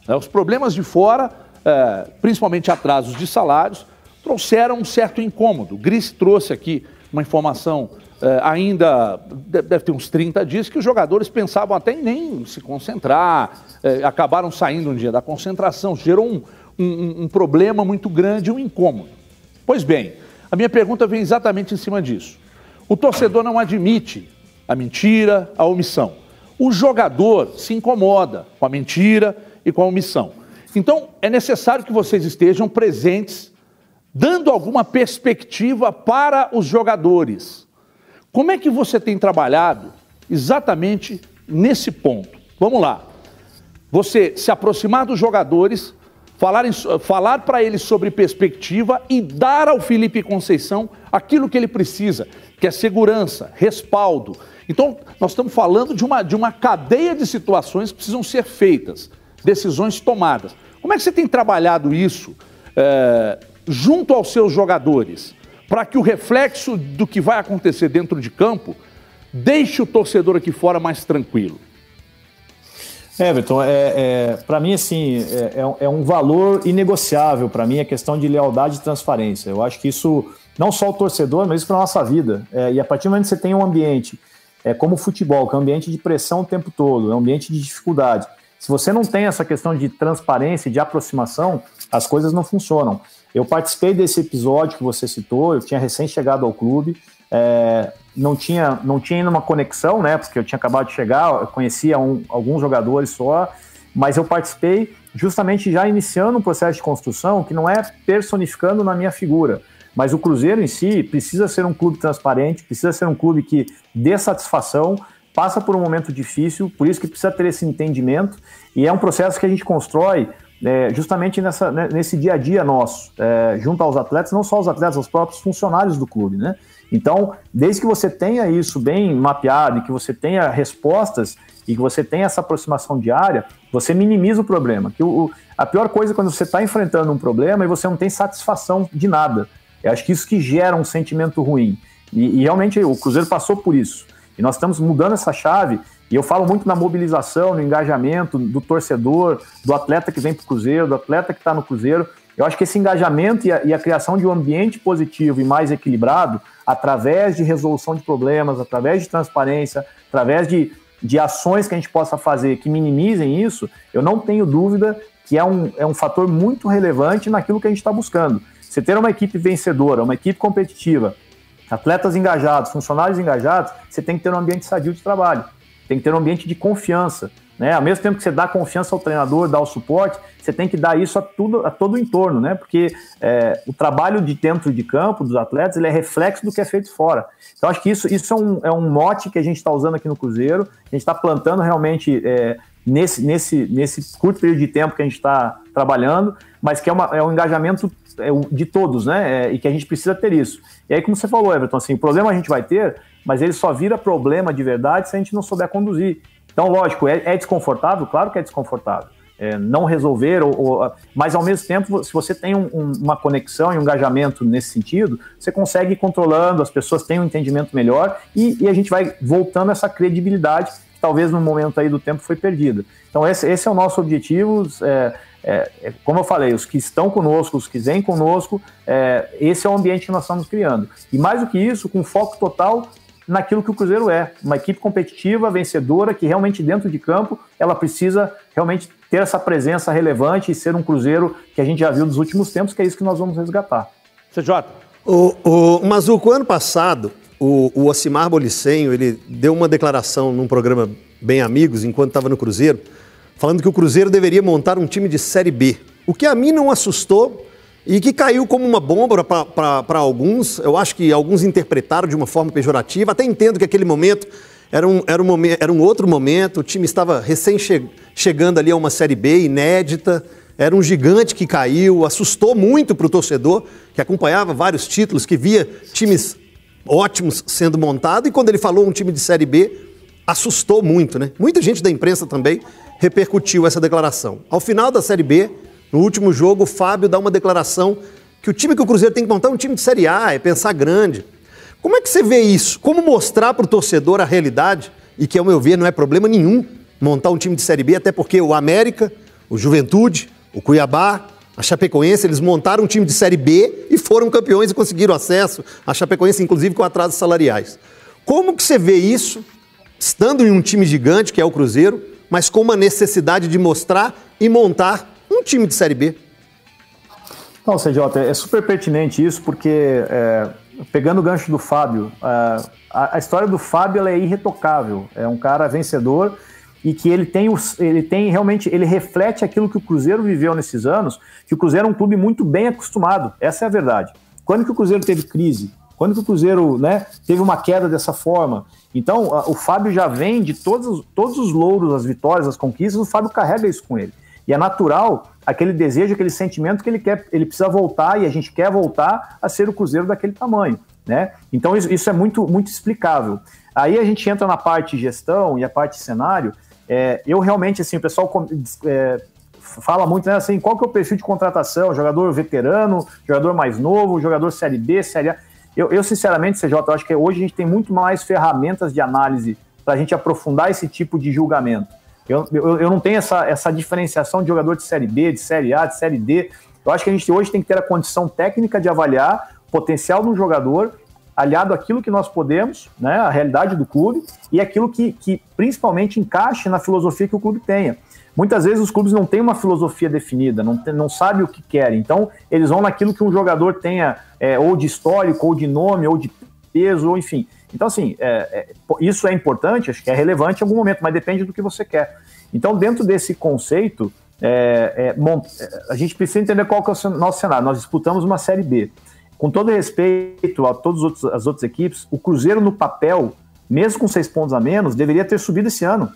Né? Os problemas de fora, é, principalmente atrasos de salários, trouxeram um certo incômodo. Gris trouxe aqui uma informação é, ainda, deve ter uns 30 dias, que os jogadores pensavam até em nem se concentrar, é, acabaram saindo um dia da concentração, gerou um, um, um problema muito grande, um incômodo. Pois bem, a minha pergunta vem exatamente em cima disso. O torcedor não admite a mentira, a omissão. O jogador se incomoda com a mentira e com a omissão. Então, é necessário que vocês estejam presentes, dando alguma perspectiva para os jogadores. Como é que você tem trabalhado exatamente nesse ponto? Vamos lá. Você se aproximar dos jogadores, falar, falar para eles sobre perspectiva e dar ao Felipe Conceição aquilo que ele precisa, que é segurança, respaldo, então, nós estamos falando de uma, de uma cadeia de situações que precisam ser feitas, decisões tomadas. Como é que você tem trabalhado isso é, junto aos seus jogadores, para que o reflexo do que vai acontecer dentro de campo deixe o torcedor aqui fora mais tranquilo? Everton, é, é, para mim, assim, é, é, é, um valor inegociável para mim a questão de lealdade e transparência. Eu acho que isso, não só o torcedor, mas isso para a nossa vida. É, e a partir do momento que você tem um ambiente é como o futebol, que é um ambiente de pressão o tempo todo, é um ambiente de dificuldade. Se você não tem essa questão de transparência, de aproximação, as coisas não funcionam. Eu participei desse episódio que você citou, eu tinha recém chegado ao clube, é, não tinha não tinha ainda uma conexão, né? Porque eu tinha acabado de chegar, eu conhecia um, alguns jogadores só, mas eu participei justamente já iniciando um processo de construção que não é personificando na minha figura. Mas o Cruzeiro em si precisa ser um clube transparente, precisa ser um clube que dê satisfação, passa por um momento difícil, por isso que precisa ter esse entendimento, e é um processo que a gente constrói é, justamente nessa, né, nesse dia a dia nosso, é, junto aos atletas, não só os atletas, os próprios funcionários do clube, né? Então, desde que você tenha isso bem mapeado e que você tenha respostas e que você tenha essa aproximação diária, você minimiza o problema. Que o, a pior coisa é quando você está enfrentando um problema e você não tem satisfação de nada. Eu acho que isso que gera um sentimento ruim. E, e, realmente o Cruzeiro passou por isso. E nós estamos mudando essa chave. E eu falo muito na mobilização, no engajamento do torcedor, do atleta que vem para o Cruzeiro, do atleta que está no Cruzeiro. Eu acho que esse engajamento e a, e a, criação de um ambiente positivo e mais equilibrado, através de resolução de problemas, através de transparência, através de, de ações que a gente possa fazer que minimizem isso, eu não tenho dúvida que é um, é um fator muito relevante naquilo que a gente está buscando. Você ter uma equipe vencedora, uma equipe competitiva, atletas engajados, funcionários engajados, você tem que ter um ambiente sadio de trabalho, tem que ter um ambiente de confiança. Né? Ao mesmo tempo que você dá confiança ao treinador, dá o suporte, você tem que dar isso a, tudo, a todo o entorno, né? porque é, o trabalho de dentro de campo dos atletas ele é reflexo do que é feito fora. Então, acho que isso, isso é, um, é um mote que a gente está usando aqui no Cruzeiro, a gente está plantando realmente é, nesse, nesse, nesse curto período de tempo que a gente está trabalhando, mas que é, uma, é um engajamento é, de todos, né? É, e que a gente precisa ter isso. E aí, como você falou, Everton, assim, o problema a gente vai ter, mas ele só vira problema de verdade se a gente não souber conduzir. Então, lógico, é, é desconfortável? Claro que é desconfortável. É, não resolver, ou, ou, mas ao mesmo tempo, se você tem um, um, uma conexão e um engajamento nesse sentido, você consegue ir controlando, as pessoas têm um entendimento melhor e, e a gente vai voltando essa credibilidade que talvez no momento aí do tempo foi perdida. Então, esse, esse é o nosso objetivo. É, é, é, como eu falei, os que estão conosco, os que vêm conosco, é, esse é o ambiente que nós estamos criando. E mais do que isso, com foco total naquilo que o Cruzeiro é, uma equipe competitiva, vencedora, que realmente dentro de campo ela precisa realmente ter essa presença relevante e ser um Cruzeiro que a gente já viu nos últimos tempos, que é isso que nós vamos resgatar. CJ. O, o Mazuco, ano passado, o, o Ocimar Bolicenho, ele deu uma declaração num programa Bem Amigos, enquanto estava no Cruzeiro, falando que o Cruzeiro deveria montar um time de Série B. O que a mim não assustou e que caiu como uma bomba para alguns. Eu acho que alguns interpretaram de uma forma pejorativa. Até entendo que aquele momento era um, era um, momento, era um outro momento. O time estava recém che chegando ali a uma Série B inédita. Era um gigante que caiu, assustou muito para o torcedor, que acompanhava vários títulos, que via times ótimos sendo montados. E quando ele falou um time de Série B, assustou muito, né? Muita gente da imprensa também repercutiu essa declaração. Ao final da Série B, no último jogo, o Fábio dá uma declaração que o time que o Cruzeiro tem que montar é um time de Série A, é pensar grande. Como é que você vê isso? Como mostrar para o torcedor a realidade? E que, ao meu ver, não é problema nenhum montar um time de Série B, até porque o América, o Juventude, o Cuiabá, a Chapecoense, eles montaram um time de Série B e foram campeões e conseguiram acesso. A Chapecoense, inclusive, com atrasos salariais. Como que você vê isso, estando em um time gigante, que é o Cruzeiro, mas com uma necessidade de mostrar e montar um time de Série B. Não, CJ, é super pertinente isso, porque é, pegando o gancho do Fábio, a, a, história do Fábio é irretocável. É um cara vencedor e que ele tem, os, ele tem realmente, ele reflete aquilo que o Cruzeiro viveu nesses anos, que o Cruzeiro é um clube muito bem acostumado. Essa é a verdade. Quando que o Cruzeiro teve crise? Quando que o Cruzeiro né, teve uma queda dessa forma? Então, a, o Fábio já vem de todos, todos os louros, as vitórias, as conquistas, o Fábio carrega isso com ele. E é natural aquele desejo, aquele sentimento que ele quer, ele precisa voltar e a gente quer voltar a ser o Cruzeiro daquele tamanho, né? Então isso, isso é muito, muito explicável. Aí a gente entra na parte gestão e a parte cenário. É, eu realmente, assim, o pessoal é, fala muito, né, assim, qual que é o perfil de contratação? Jogador veterano, jogador mais novo, jogador Série B, Série A. Eu, eu sinceramente, CJ, eu acho que hoje a gente tem muito mais ferramentas de análise para a gente aprofundar esse tipo de julgamento. Eu, eu, eu não tenho essa, essa diferenciação de jogador de Série B, de Série A, de Série D. Eu acho que a gente hoje tem que ter a condição técnica de avaliar o potencial de um jogador aliado àquilo que nós podemos, né, a realidade do clube, e aquilo que, que principalmente encaixe na filosofia que o clube tenha. Muitas vezes os clubes não têm uma filosofia definida, não, não sabem o que querem, então eles vão naquilo que um jogador tenha, é, ou de histórico, ou de nome, ou de peso, ou enfim. Então, assim, é, é, isso é importante, acho que é relevante em algum momento, mas depende do que você quer. Então, dentro desse conceito, é, é, é a gente precisa entender qual que é o nosso cenário. Nós disputamos uma Série B. Com todo respeito a todas as outras equipes, o Cruzeiro no papel, mesmo com seis pontos a menos, deveria ter subido esse ano,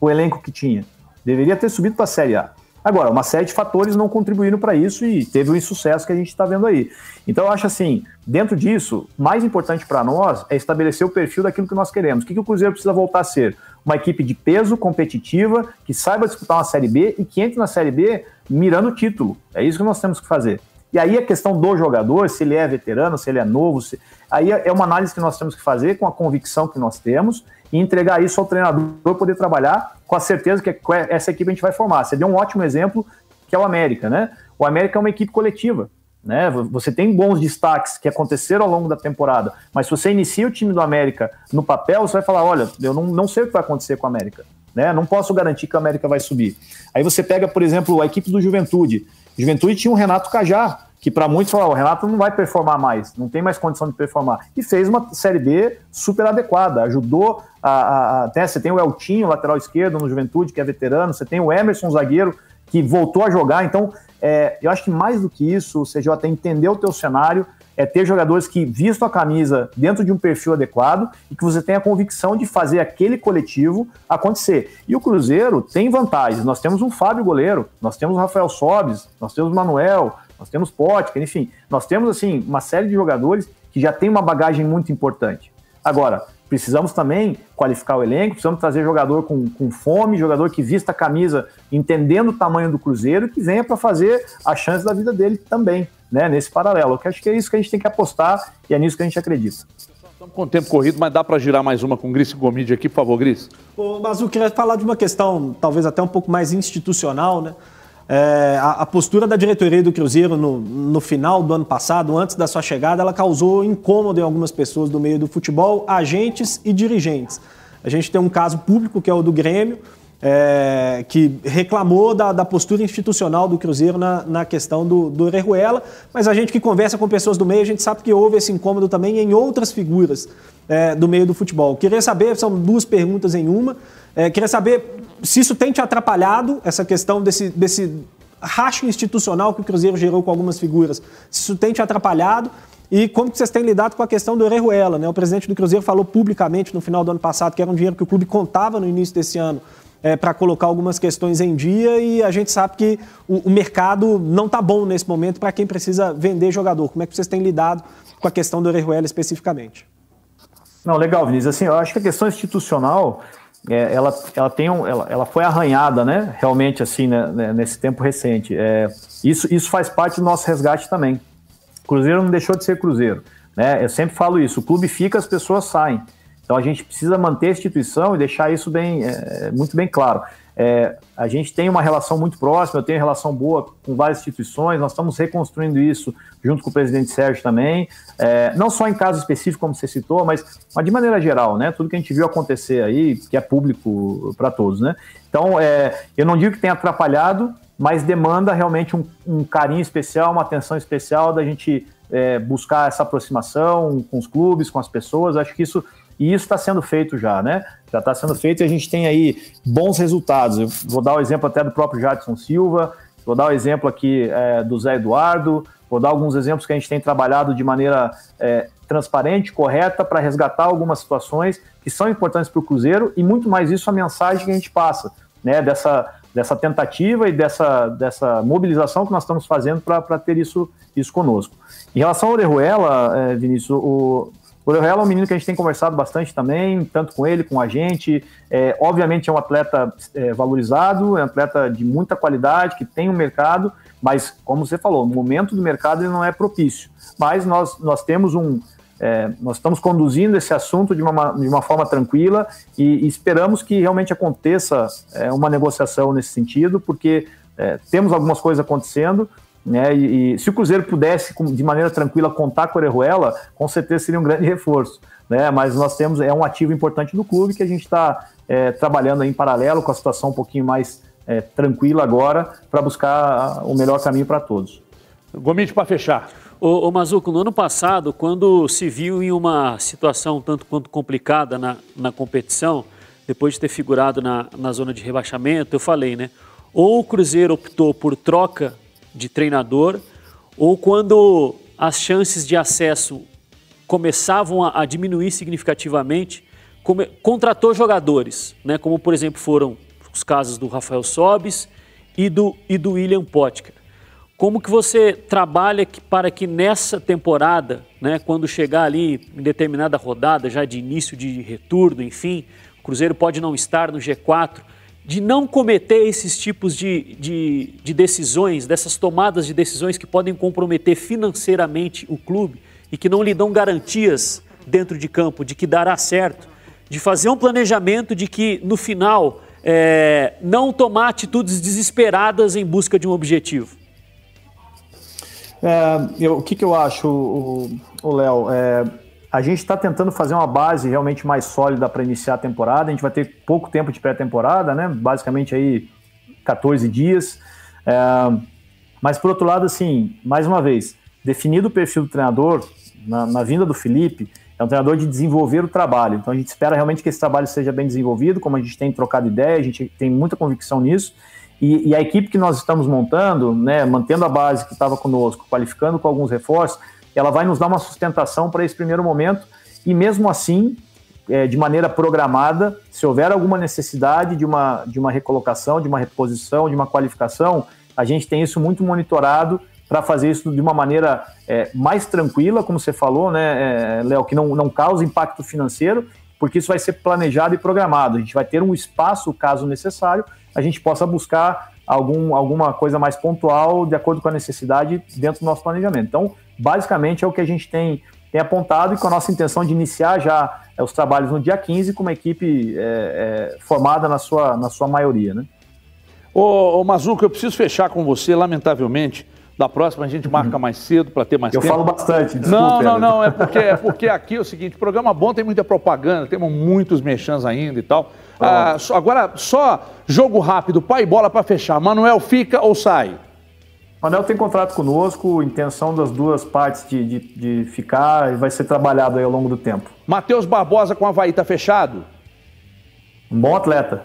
o elenco que tinha. Deveria ter subido para a Série A. Agora, uma série de fatores não contribuíram para isso e teve o insucesso que a gente está vendo aí. Então, eu acho assim, dentro disso, mais importante para nós é estabelecer o perfil daquilo que nós queremos. O que, que o Cruzeiro precisa voltar a ser? Uma equipe de peso, competitiva, que saiba disputar uma Série B e que entre na Série B mirando o título. É isso que nós temos que fazer. E aí a questão do jogador, se ele é veterano, se ele é novo, se... aí é uma análise que nós temos que fazer com a convicção que nós temos e entregar isso ao treinador poder trabalhar com a certeza que essa equipe a gente vai formar. Você deu um ótimo exemplo, que é o América, né? O América é uma equipe coletiva. Né? Você tem bons destaques que aconteceram ao longo da temporada, mas se você inicia o time do América no papel, você vai falar: olha, eu não, não sei o que vai acontecer com o América. Né? Não posso garantir que o América vai subir. Aí você pega, por exemplo, a equipe do Juventude. Juventude tinha um Renato Cajá, que para muitos falaram, o Renato não vai performar mais, não tem mais condição de performar. E fez uma Série B super adequada, ajudou a, a, até você tem o Eltinho, lateral esquerdo no Juventude, que é veterano, você tem o Emerson, zagueiro, que voltou a jogar, então é, eu acho que mais do que isso, o CJ que entender o teu cenário, é ter jogadores que vistam a camisa dentro de um perfil adequado e que você tenha a convicção de fazer aquele coletivo acontecer. E o Cruzeiro tem vantagens. Nós temos um Fábio goleiro, nós temos o Rafael Sobes, nós temos o Manuel, nós temos Potker, enfim, nós temos assim uma série de jogadores que já tem uma bagagem muito importante. Agora, precisamos também qualificar o elenco, precisamos trazer jogador com, com fome, jogador que vista a camisa entendendo o tamanho do Cruzeiro e que venha para fazer a chance da vida dele também, né, nesse paralelo. Eu acho que é isso que a gente tem que apostar e é nisso que a gente acredita. Estamos com o tempo corrido, mas dá para girar mais uma com o Gris Gomide aqui, por favor, Gris. mas eu queria falar de uma questão talvez até um pouco mais institucional, né? É, a, a, postura da diretoria do Cruzeiro no, no, final do ano passado, antes da sua chegada, ela causou incômodo em algumas pessoas do meio do futebol, agentes e dirigentes. A gente tem um caso público que é o do Grêmio, é, que reclamou da, da, postura institucional do Cruzeiro na, na questão do, do Orejuela, mas a gente que conversa com pessoas do meio, a gente sabe que houve esse incômodo também em outras figuras é, do meio do futebol. Queria saber, são duas perguntas em uma, é, queria saber se isso tem te atrapalhado, essa questão desse, desse racho institucional que o Cruzeiro gerou com algumas figuras, se isso tem te atrapalhado e como que vocês têm lidado com a questão do Orejuela, né? O presidente do Cruzeiro falou publicamente no final do ano passado que era um dinheiro que o clube contava no início desse ano é, para colocar algumas questões em dia e a gente sabe que o, o mercado não está bom nesse momento para quem precisa vender jogador. Como é que vocês têm lidado com a questão do Orejuela especificamente? Não, legal, Vinícius. Assim, eu acho que a questão institucional é, ela, ela, tem um, ela, ela foi arranhada, né? Realmente, assim, né, né, nesse tempo recente. É, isso, isso faz parte do nosso resgate também. Cruzeiro não deixou de ser Cruzeiro. Né? Eu sempre falo isso: o clube fica, as pessoas saem. Então a gente precisa manter a instituição e deixar isso bem, é, muito bem claro. É, a gente tem uma relação muito próxima, eu tenho relação boa com várias instituições, nós estamos reconstruindo isso junto com o presidente Sérgio também, é, não só em caso específico, como você citou, mas, mas, de maneira geral, né? Tudo que a gente viu acontecer aí, que é público para todos, né? Então, é, eu não digo que tenha atrapalhado, mas demanda realmente um, um carinho especial, uma atenção especial da gente é, buscar essa aproximação com os clubes, com as pessoas. Acho que isso e isso está sendo feito já, né? Já está sendo feito e a gente tem aí bons resultados. Eu vou dar o exemplo até do próprio Jadson Silva, vou dar o exemplo aqui é, do Zé Eduardo, vou dar alguns exemplos que a gente tem trabalhado de maneira é, transparente, correta, para resgatar algumas situações que são importantes para o Cruzeiro e muito mais isso a mensagem que a gente passa, né? Dessa, dessa tentativa e dessa, dessa mobilização que nós estamos fazendo para ter isso, isso conosco. Em relação ao Orejuela, é, Vinícius, o, o Orejuela é um menino que a gente tem conversado bastante também, tanto com ele, com a gente. É, obviamente é um atleta é, valorizado, é um atleta de muita qualidade, que tem um mercado, mas, como você falou, o momento do mercado ele não é propício. Mas nós, nós temos um. É, nós estamos conduzindo esse assunto de uma, de uma forma tranquila e, e esperamos que realmente aconteça é, uma negociação nesse sentido, porque é, temos algumas coisas acontecendo, né? E, e, se o Cruzeiro pudesse, de maneira tranquila, contar com o Orejuela, com certeza seria um grande reforço. Né? Mas nós temos, é um ativo importante do clube que a gente está é, trabalhando em paralelo com a situação um pouquinho mais é, tranquila agora para buscar o melhor caminho para todos. Gomite para fechar. Ô, ô Mazuco, no ano passado, quando se viu em uma situação tanto quanto complicada na, na competição, depois de ter figurado na, na zona de rebaixamento, eu falei, né? Ou o Cruzeiro optou por troca de treinador, ou quando as chances de acesso começavam a, a diminuir significativamente, come, contratou jogadores, né, como por exemplo foram os casos do Rafael Sobis e do, e do William Potker. Como que você trabalha para que nessa temporada, né, quando chegar ali em determinada rodada, já de início de retorno, enfim, o Cruzeiro pode não estar no G4, de não cometer esses tipos de, de, de, decisões, dessas tomadas de decisões que podem comprometer financeiramente o clube e que não lhe dão garantias dentro de campo de que dará certo, de fazer um planejamento de que no final é, não tomar atitudes desesperadas em busca de um objetivo. É, eu, o que, que eu acho, o Léo? A gente está tentando fazer uma base realmente mais sólida para iniciar a temporada. A gente vai ter pouco tempo de pré-temporada, né? Basicamente aí 14 dias. É, mas por outro lado, assim, mais uma vez, definido o perfil do treinador na, na, vinda do Felipe, é um treinador de desenvolver o trabalho. Então a gente espera realmente que esse trabalho seja bem desenvolvido, como a gente tem trocado ideia, a gente tem muita convicção nisso. E, e a equipe que nós estamos montando, né, mantendo a base que estava conosco, qualificando com alguns reforços, ela vai nos dar uma sustentação para esse primeiro momento e mesmo assim, é, de maneira programada, se houver alguma necessidade de uma, de uma recolocação, de uma reposição, de uma qualificação, a gente tem isso muito monitorado para fazer isso de uma maneira é, mais tranquila, como você falou, né, é, Léo, que não, não causa impacto financeiro, porque isso vai ser planejado e programado. A gente vai ter um espaço, caso necessário, a gente possa buscar algum, alguma coisa mais pontual de acordo com a necessidade dentro do nosso planejamento. Então, basicamente é o que a gente tem, tem apontado e com a nossa intenção de iniciar já é, os trabalhos no dia 15 com uma equipe é, é, formada na sua, na sua maioria. Né? Ô, ô Mazuco, eu preciso fechar com você, lamentavelmente. Da próxima a gente marca mais cedo para ter mais eu tempo. Eu falo bastante, desculpa. Não, não, não, é porque, é porque aqui é o seguinte, programa bom tem muita propaganda, temos muitos mexãs ainda e tal. Ah, só, agora, só jogo rápido, pai e bola para fechar. Manuel fica ou sai? Manuel tem contrato conosco, intenção das duas partes de, de, de ficar e vai ser trabalhado aí ao longo do tempo. Matheus Barbosa com o Havaí tá fechado? Um bom atleta.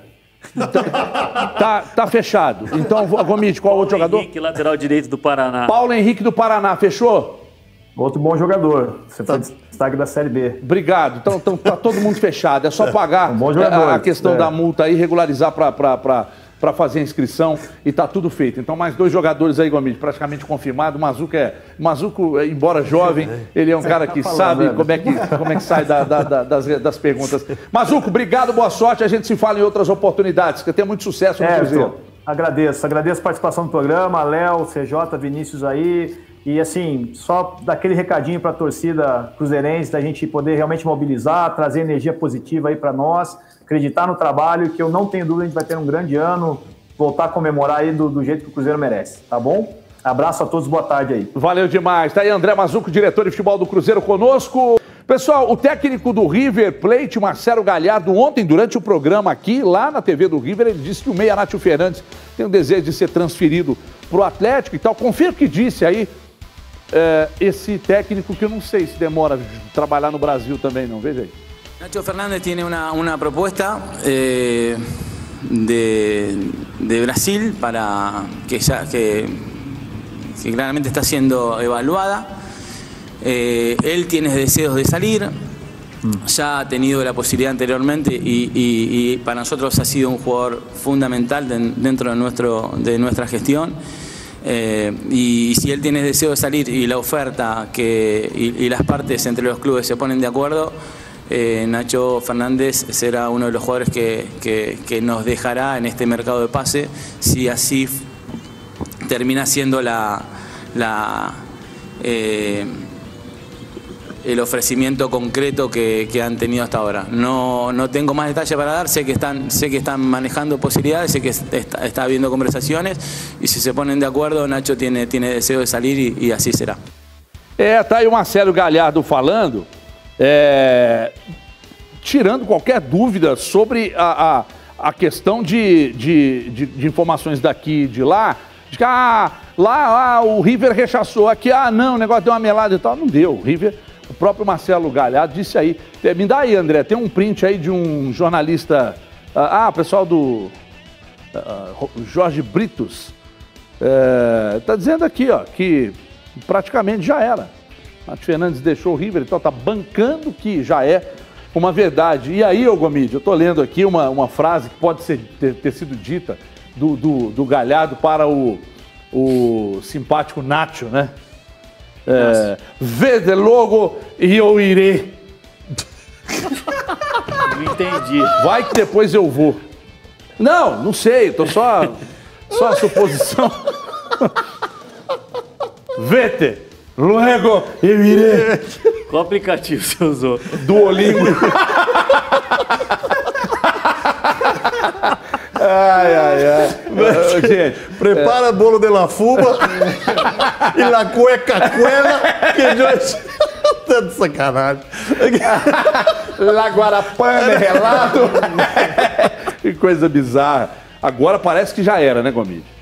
tá, tá fechado. Então, Gomide, qual Paulo outro jogador? Henrique, lateral direito do Paraná. Paulo Henrique do Paraná, fechou? Outro bom jogador. Você tá. destaque da Série B. Obrigado. Então, então tá todo mundo fechado. É só pagar um bom jogador, a questão é. da multa aí, regularizar para para fazer a inscrição e tá tudo feito. Então, mais dois jogadores aí, Gomide, praticamente confirmado. O Mazuco, é, Mazuco, é, embora jovem, ele é um cara que sabe como é que, como é que sai da, da, da, das, das perguntas. Mazuco, obrigado, boa sorte. A gente se fala em outras oportunidades. Que tenha muito sucesso no é, Cruzeiro. Agradeço, agradeço a participação do programa, Léo, CJ, Vinícius aí. E assim, só daquele recadinho para a torcida cruzeirense, da gente poder realmente mobilizar, trazer energia positiva aí para nós acreditar no trabalho, que eu não tenho dúvida, a gente vai ter um grande ano, voltar a comemorar aí do, do jeito que o Cruzeiro merece, tá bom? Abraço a todos, boa tarde aí. Valeu demais. Tá aí André Mazuco, diretor de futebol do Cruzeiro conosco. Pessoal, o técnico do River Plate, Marcelo Galhardo, ontem, durante o programa aqui, lá na TV do River, ele disse que o Meia Nátio Fernandes tem o desejo de ser transferido para o Atlético e tal. Confira o que disse aí é, esse técnico que eu não sei se demora a trabalhar no Brasil também, não. Veja aí. Nacho Fernández tiene una, propuesta eh, de, Brasil para que, ya, que, claramente está siendo evaluada. Eh, él tiene deseos de salir, mm. ya ha tenido la posibilidad anteriormente y, para nosotros ha sido un jugador fundamental dentro de, nuestro, de nuestra gestión. Eh, y, si él tiene deseo de salir y la oferta que, y las partes entre los clubes se ponen de acuerdo, eh, Nacho Fernández será uno de los jugadores que, nos dejará en este mercado de pase si así termina siendo la, eh, el ofrecimiento concreto que, han tenido hasta ahora. No, tengo más detalles para dar, sé que están, sé que están manejando posibilidades, sé que está, habiendo conversaciones y si se ponen de acuerdo, Nacho tiene, tiene deseo de salir y, así será. É, tá aí o Marcelo Galhardo falando é, tirando qualquer dúvida sobre a, a, a questão de, de, de, de, informações daqui e de lá, de que ah, lá ah, o River rechaçou, aqui, ah, não, o negócio deu uma melada e tal. Não deu. O River, o próprio Marcelo Galhardo disse aí. Me dá aí, André, tem um print aí de um jornalista, ah, ah pessoal do uh, Jorge Britos, está é, dizendo aqui, ó, que praticamente já era. Nath Fernandes deixou o River, então está bancando que já é uma verdade. E aí, ô Gomide, eu estou lendo aqui uma, uma frase que pode ser, ter, ter sido dita do, do, do, Galhardo para o, o simpático Nacho, né? É, Vede logo e eu irei. Não entendi. Vai que depois eu vou. Não, não sei, tô só, só a suposição. Vete. Luego eu irei. Qual aplicativo você usou? Duolingo. <laughs> ai, ai, ai. Gente, prepara é. bolo de la fuba e la cueca cuela que eu... <laughs> Tá de sacanagem. La Guarapana, relato. que coisa bizarra. Agora parece que já era, né, Gomide?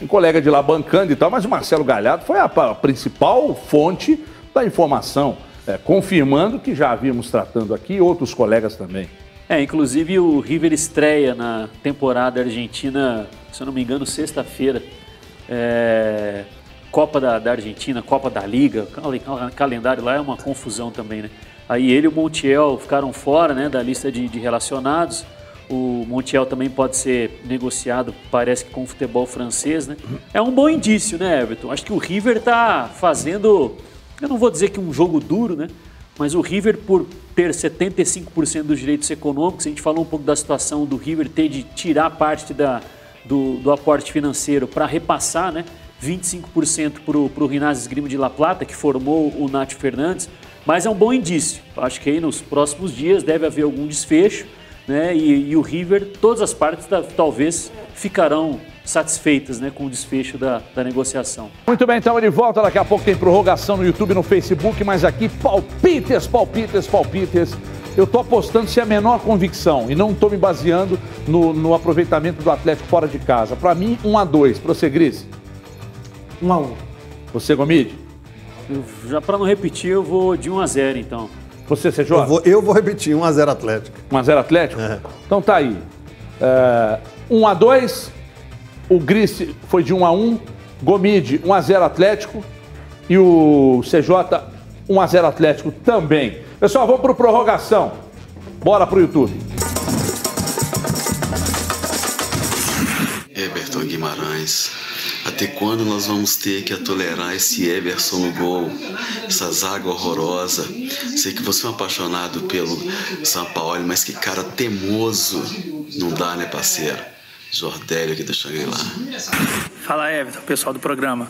um colega de lá bancando e tal, mas o Marcelo Galhardo foi a, a principal fonte da informação, é, confirmando que já havíamos tratando aqui outros colegas também. É, inclusive o River estreia na temporada argentina, se eu não me engano, sexta-feira. É, Copa da, da, Argentina, Copa da Liga, o calendário lá é uma confusão também, né? Aí ele e o Montiel ficaram fora né, da lista de, de relacionados. O Montiel também pode ser negociado, parece que com o futebol francês, né? É um bom indício, né, Everton? Acho que o River está fazendo, eu não vou dizer que um jogo duro, né? mas o River, por ter 75% dos direitos econômicos, a gente falou um pouco da situação do River ter de tirar parte da, do, do aporte financeiro para repassar, né? 25% para o Rinazes Esgrima de La Plata, que formou o Nath Fernandes, mas é um bom indício. Acho que aí nos próximos dias deve haver algum desfecho, né? E, e o River, todas as partes da, talvez ficarão satisfeitas né, com o desfecho da, da negociação. Muito bem, então ele volta. Daqui a pouco tem prorrogação no YouTube no Facebook, mas aqui palpites, palpites, palpites. Eu estou apostando sem a menor convicção e não estou me baseando no, no, aproveitamento do Atlético fora de casa. Para mim, 1 a 2 Para você, Gris? 1 a 1 Você, Gomide? já para não repetir, eu vou de 1 a 0 então. Você, Sejó? Eu vou, eu vou repetir, 1 a 0 Atlético. 1 a 0 Atlético? É. Então tá aí. É, 1 a 2 o Gris foi de 1 a 1 Gomide 1 a 0 Atlético e o CJ 1 a 0 Atlético também. Pessoal, vamos para prorrogação. Bora pro YouTube. Everton Guimarães, até quando nós vamos ter que tolerar esse Everson no gol, essa zaga horrorosa? Sei que você é um apaixonado pelo São Paulo, mas que cara teimoso. Não dá, né, parceiro? Jordélio aqui do Shangri-La. Fala, Everton, pessoal do programa.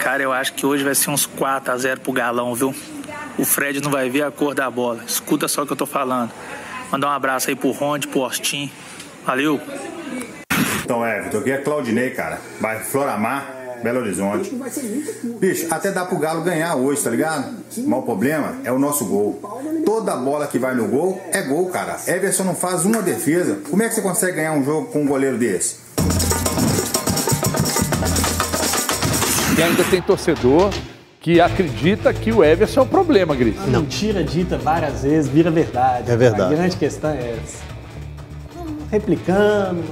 Cara, eu acho que hoje vai ser uns 4 a 0 pro Galão, viu? O Fred não vai ver a cor da bola. Escuta só o que eu tô falando. Mandar um abraço aí pro Ronde, pro Austin. Valeu! Então, Everton, aqui é Claudinei, cara. Bairro Floramar, Belo Horizonte. Bicho, até dá pro Galo ganhar hoje, tá ligado? Mas o problema é o nosso gol. Toda bola que vai no gol é gol, cara. Everson não faz uma defesa. Como é que você consegue ganhar um jogo com um goleiro desse? E ainda tem torcedor que acredita que o Everson é o problema, Gris. Não. Mentira dita várias vezes vira verdade. É verdade. A grande questão é essa. Replicando,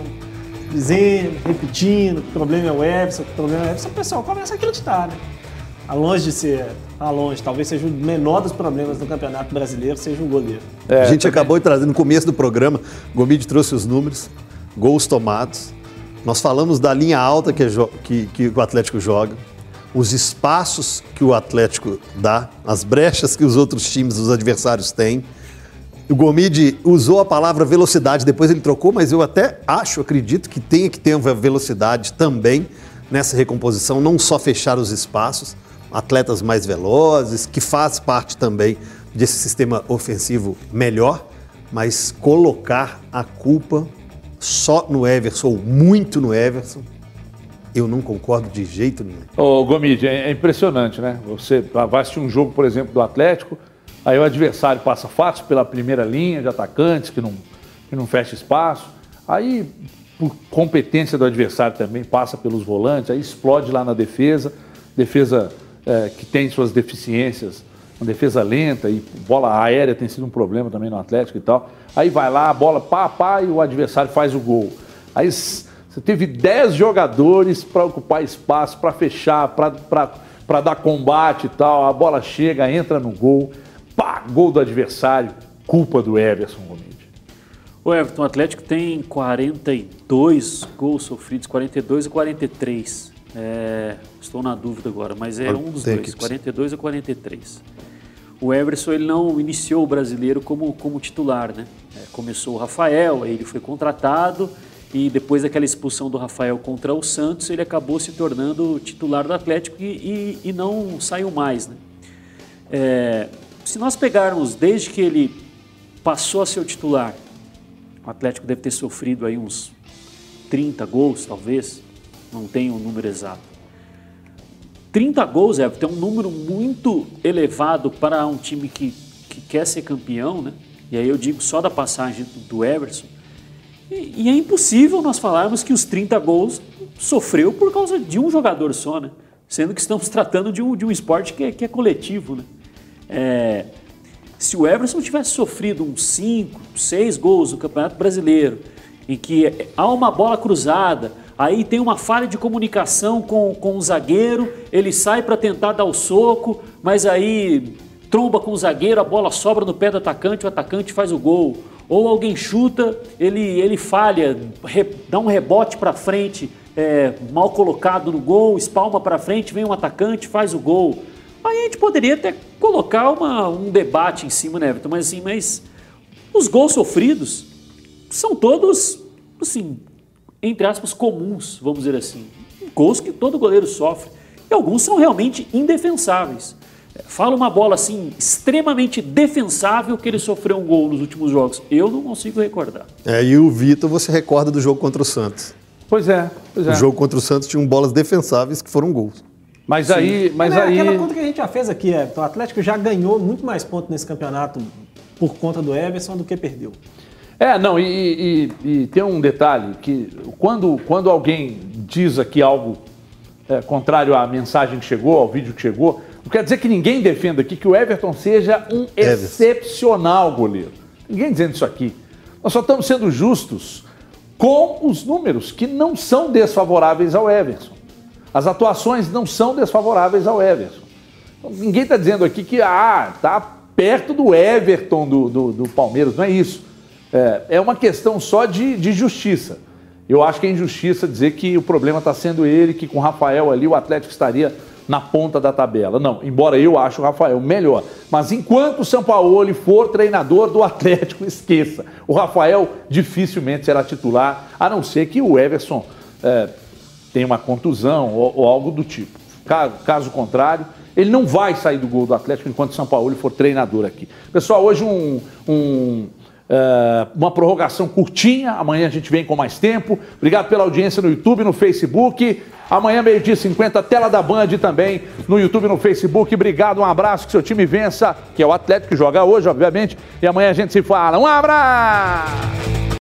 dizendo, repetindo, que o problema é o Everson, que o problema é o Everson, o pessoal começa a acreditar, né? Tá longe de ser, tá longe, talvez seja o menor dos problemas do Campeonato Brasileiro, seja o goleiro. É, a gente também. acabou de trazer no começo do programa, Gomide trouxe os números, gols tomados. Nós falamos da linha alta que, é que, que o Atlético joga, os espaços que o Atlético dá, as brechas que os outros times, os adversários têm. O Gomide usou a palavra velocidade, depois ele trocou, mas eu até acho, acredito que tenha que ter uma velocidade também nessa recomposição, não só fechar os espaços, atletas mais velozes, que faz parte também desse sistema ofensivo melhor, mas colocar a culpa só no Everson, ou muito no Everson, eu não concordo de jeito nenhum. Ô, Gomide, é impressionante, né? Você vai assistir um jogo, por exemplo, do Atlético, Aí o adversário passa fácil pela primeira linha de atacantes, que não, que não fecha espaço. Aí, por competência do adversário também, passa pelos volantes, aí explode lá na defesa. Defesa é, que tem suas deficiências, uma defesa lenta e bola aérea tem sido um problema também no Atlético e tal. Aí vai lá, a bola pá, pá e o adversário faz o gol. Aí você teve 10 jogadores para ocupar espaço, para fechar, para dar combate e tal. A bola chega, entra no gol. Pá, gol do adversário, culpa do Everson Gomide. O Everton, o Atlético tem 42 gols sofridos, 42 e 43. É, estou na dúvida agora, mas é um dos dois, 42 a 43. O Everson ele não iniciou o brasileiro como, como titular, né? É, começou o Rafael, aí ele foi contratado e depois daquela expulsão do Rafael contra o Santos, ele acabou se tornando titular do Atlético e, e, e não saiu mais, né? É, se nós pegarmos desde que ele passou a ser o titular, o Atlético deve ter sofrido aí uns 30 gols, talvez, não o um número exato. 30 gols, é, tem um número muito elevado para um time que, que quer ser campeão, né? E aí eu digo só da passagem do Everson. E, e, é impossível nós falarmos que os 30 gols sofreu por causa de um jogador só, né? Sendo que estamos tratando de um, de um esporte que é, que é coletivo, né? É, se o Everson tivesse sofrido uns 5, 6 gols no Campeonato Brasileiro, em que há uma bola cruzada, aí tem uma falha de comunicação com, com o zagueiro, ele sai para tentar dar o soco, mas aí tromba com o zagueiro, a bola sobra no pé do atacante, o atacante faz o gol. Ou alguém chuta, ele, ele falha, re, dá um rebote para frente, é, mal colocado no gol, espalma para frente, vem um atacante, faz o gol. Aí a gente poderia até colocar uma, um debate em cima, né, Everton? Mas assim, mas os gols sofridos são todos, assim, entre aspas, comuns, vamos dizer assim. Gols que todo goleiro sofre. E alguns são realmente indefensáveis. Fala uma bola assim, extremamente defensável que ele sofreu um gol nos últimos jogos. Eu não consigo recordar. É, e o Vitor, você recorda do jogo contra o Santos. Pois é, pois é. O jogo contra o Santos tinha bolas defensáveis que foram gols. Mas aí. Mas é, aí... Aquela conta que a gente já fez aqui, é, o Atlético já ganhou muito mais pontos nesse campeonato por conta do Everson do que perdeu. É, não, e, e, e tem um detalhe, que quando, quando alguém diz aqui algo é, contrário à mensagem que chegou, ao vídeo que chegou, não quer dizer que ninguém defenda aqui que o Everton seja um excepcional goleiro. Ninguém dizendo isso aqui. Nós só estamos sendo justos com os números, que não são desfavoráveis ao Everson. As atuações não são desfavoráveis ao Everson. Então, ninguém está dizendo aqui que ah, tá perto do Everton do, do, do Palmeiras, não é isso. É, é uma questão só de, de justiça. Eu acho que é injustiça dizer que o problema está sendo ele, que com o Rafael ali o Atlético estaria na ponta da tabela. Não, embora eu ache o Rafael melhor. Mas enquanto o São Paulo for treinador do Atlético, <laughs> esqueça. O Rafael dificilmente será titular, a não ser que o Everson é, tenha uma contusão ou, ou, algo do tipo. Caso, caso contrário, ele não vai sair do gol do Atlético enquanto o São Paulo for treinador aqui. Pessoal, hoje um, um Uh, uma prorrogação curtinha. Amanhã a gente vem com mais tempo. Obrigado pela audiência no YouTube, no Facebook. Amanhã, meio-dia 50, tela da Band também no YouTube no Facebook. Obrigado, um abraço, que seu time vença, que é o Atlético que joga hoje, obviamente. E amanhã a gente se fala. Um abraço!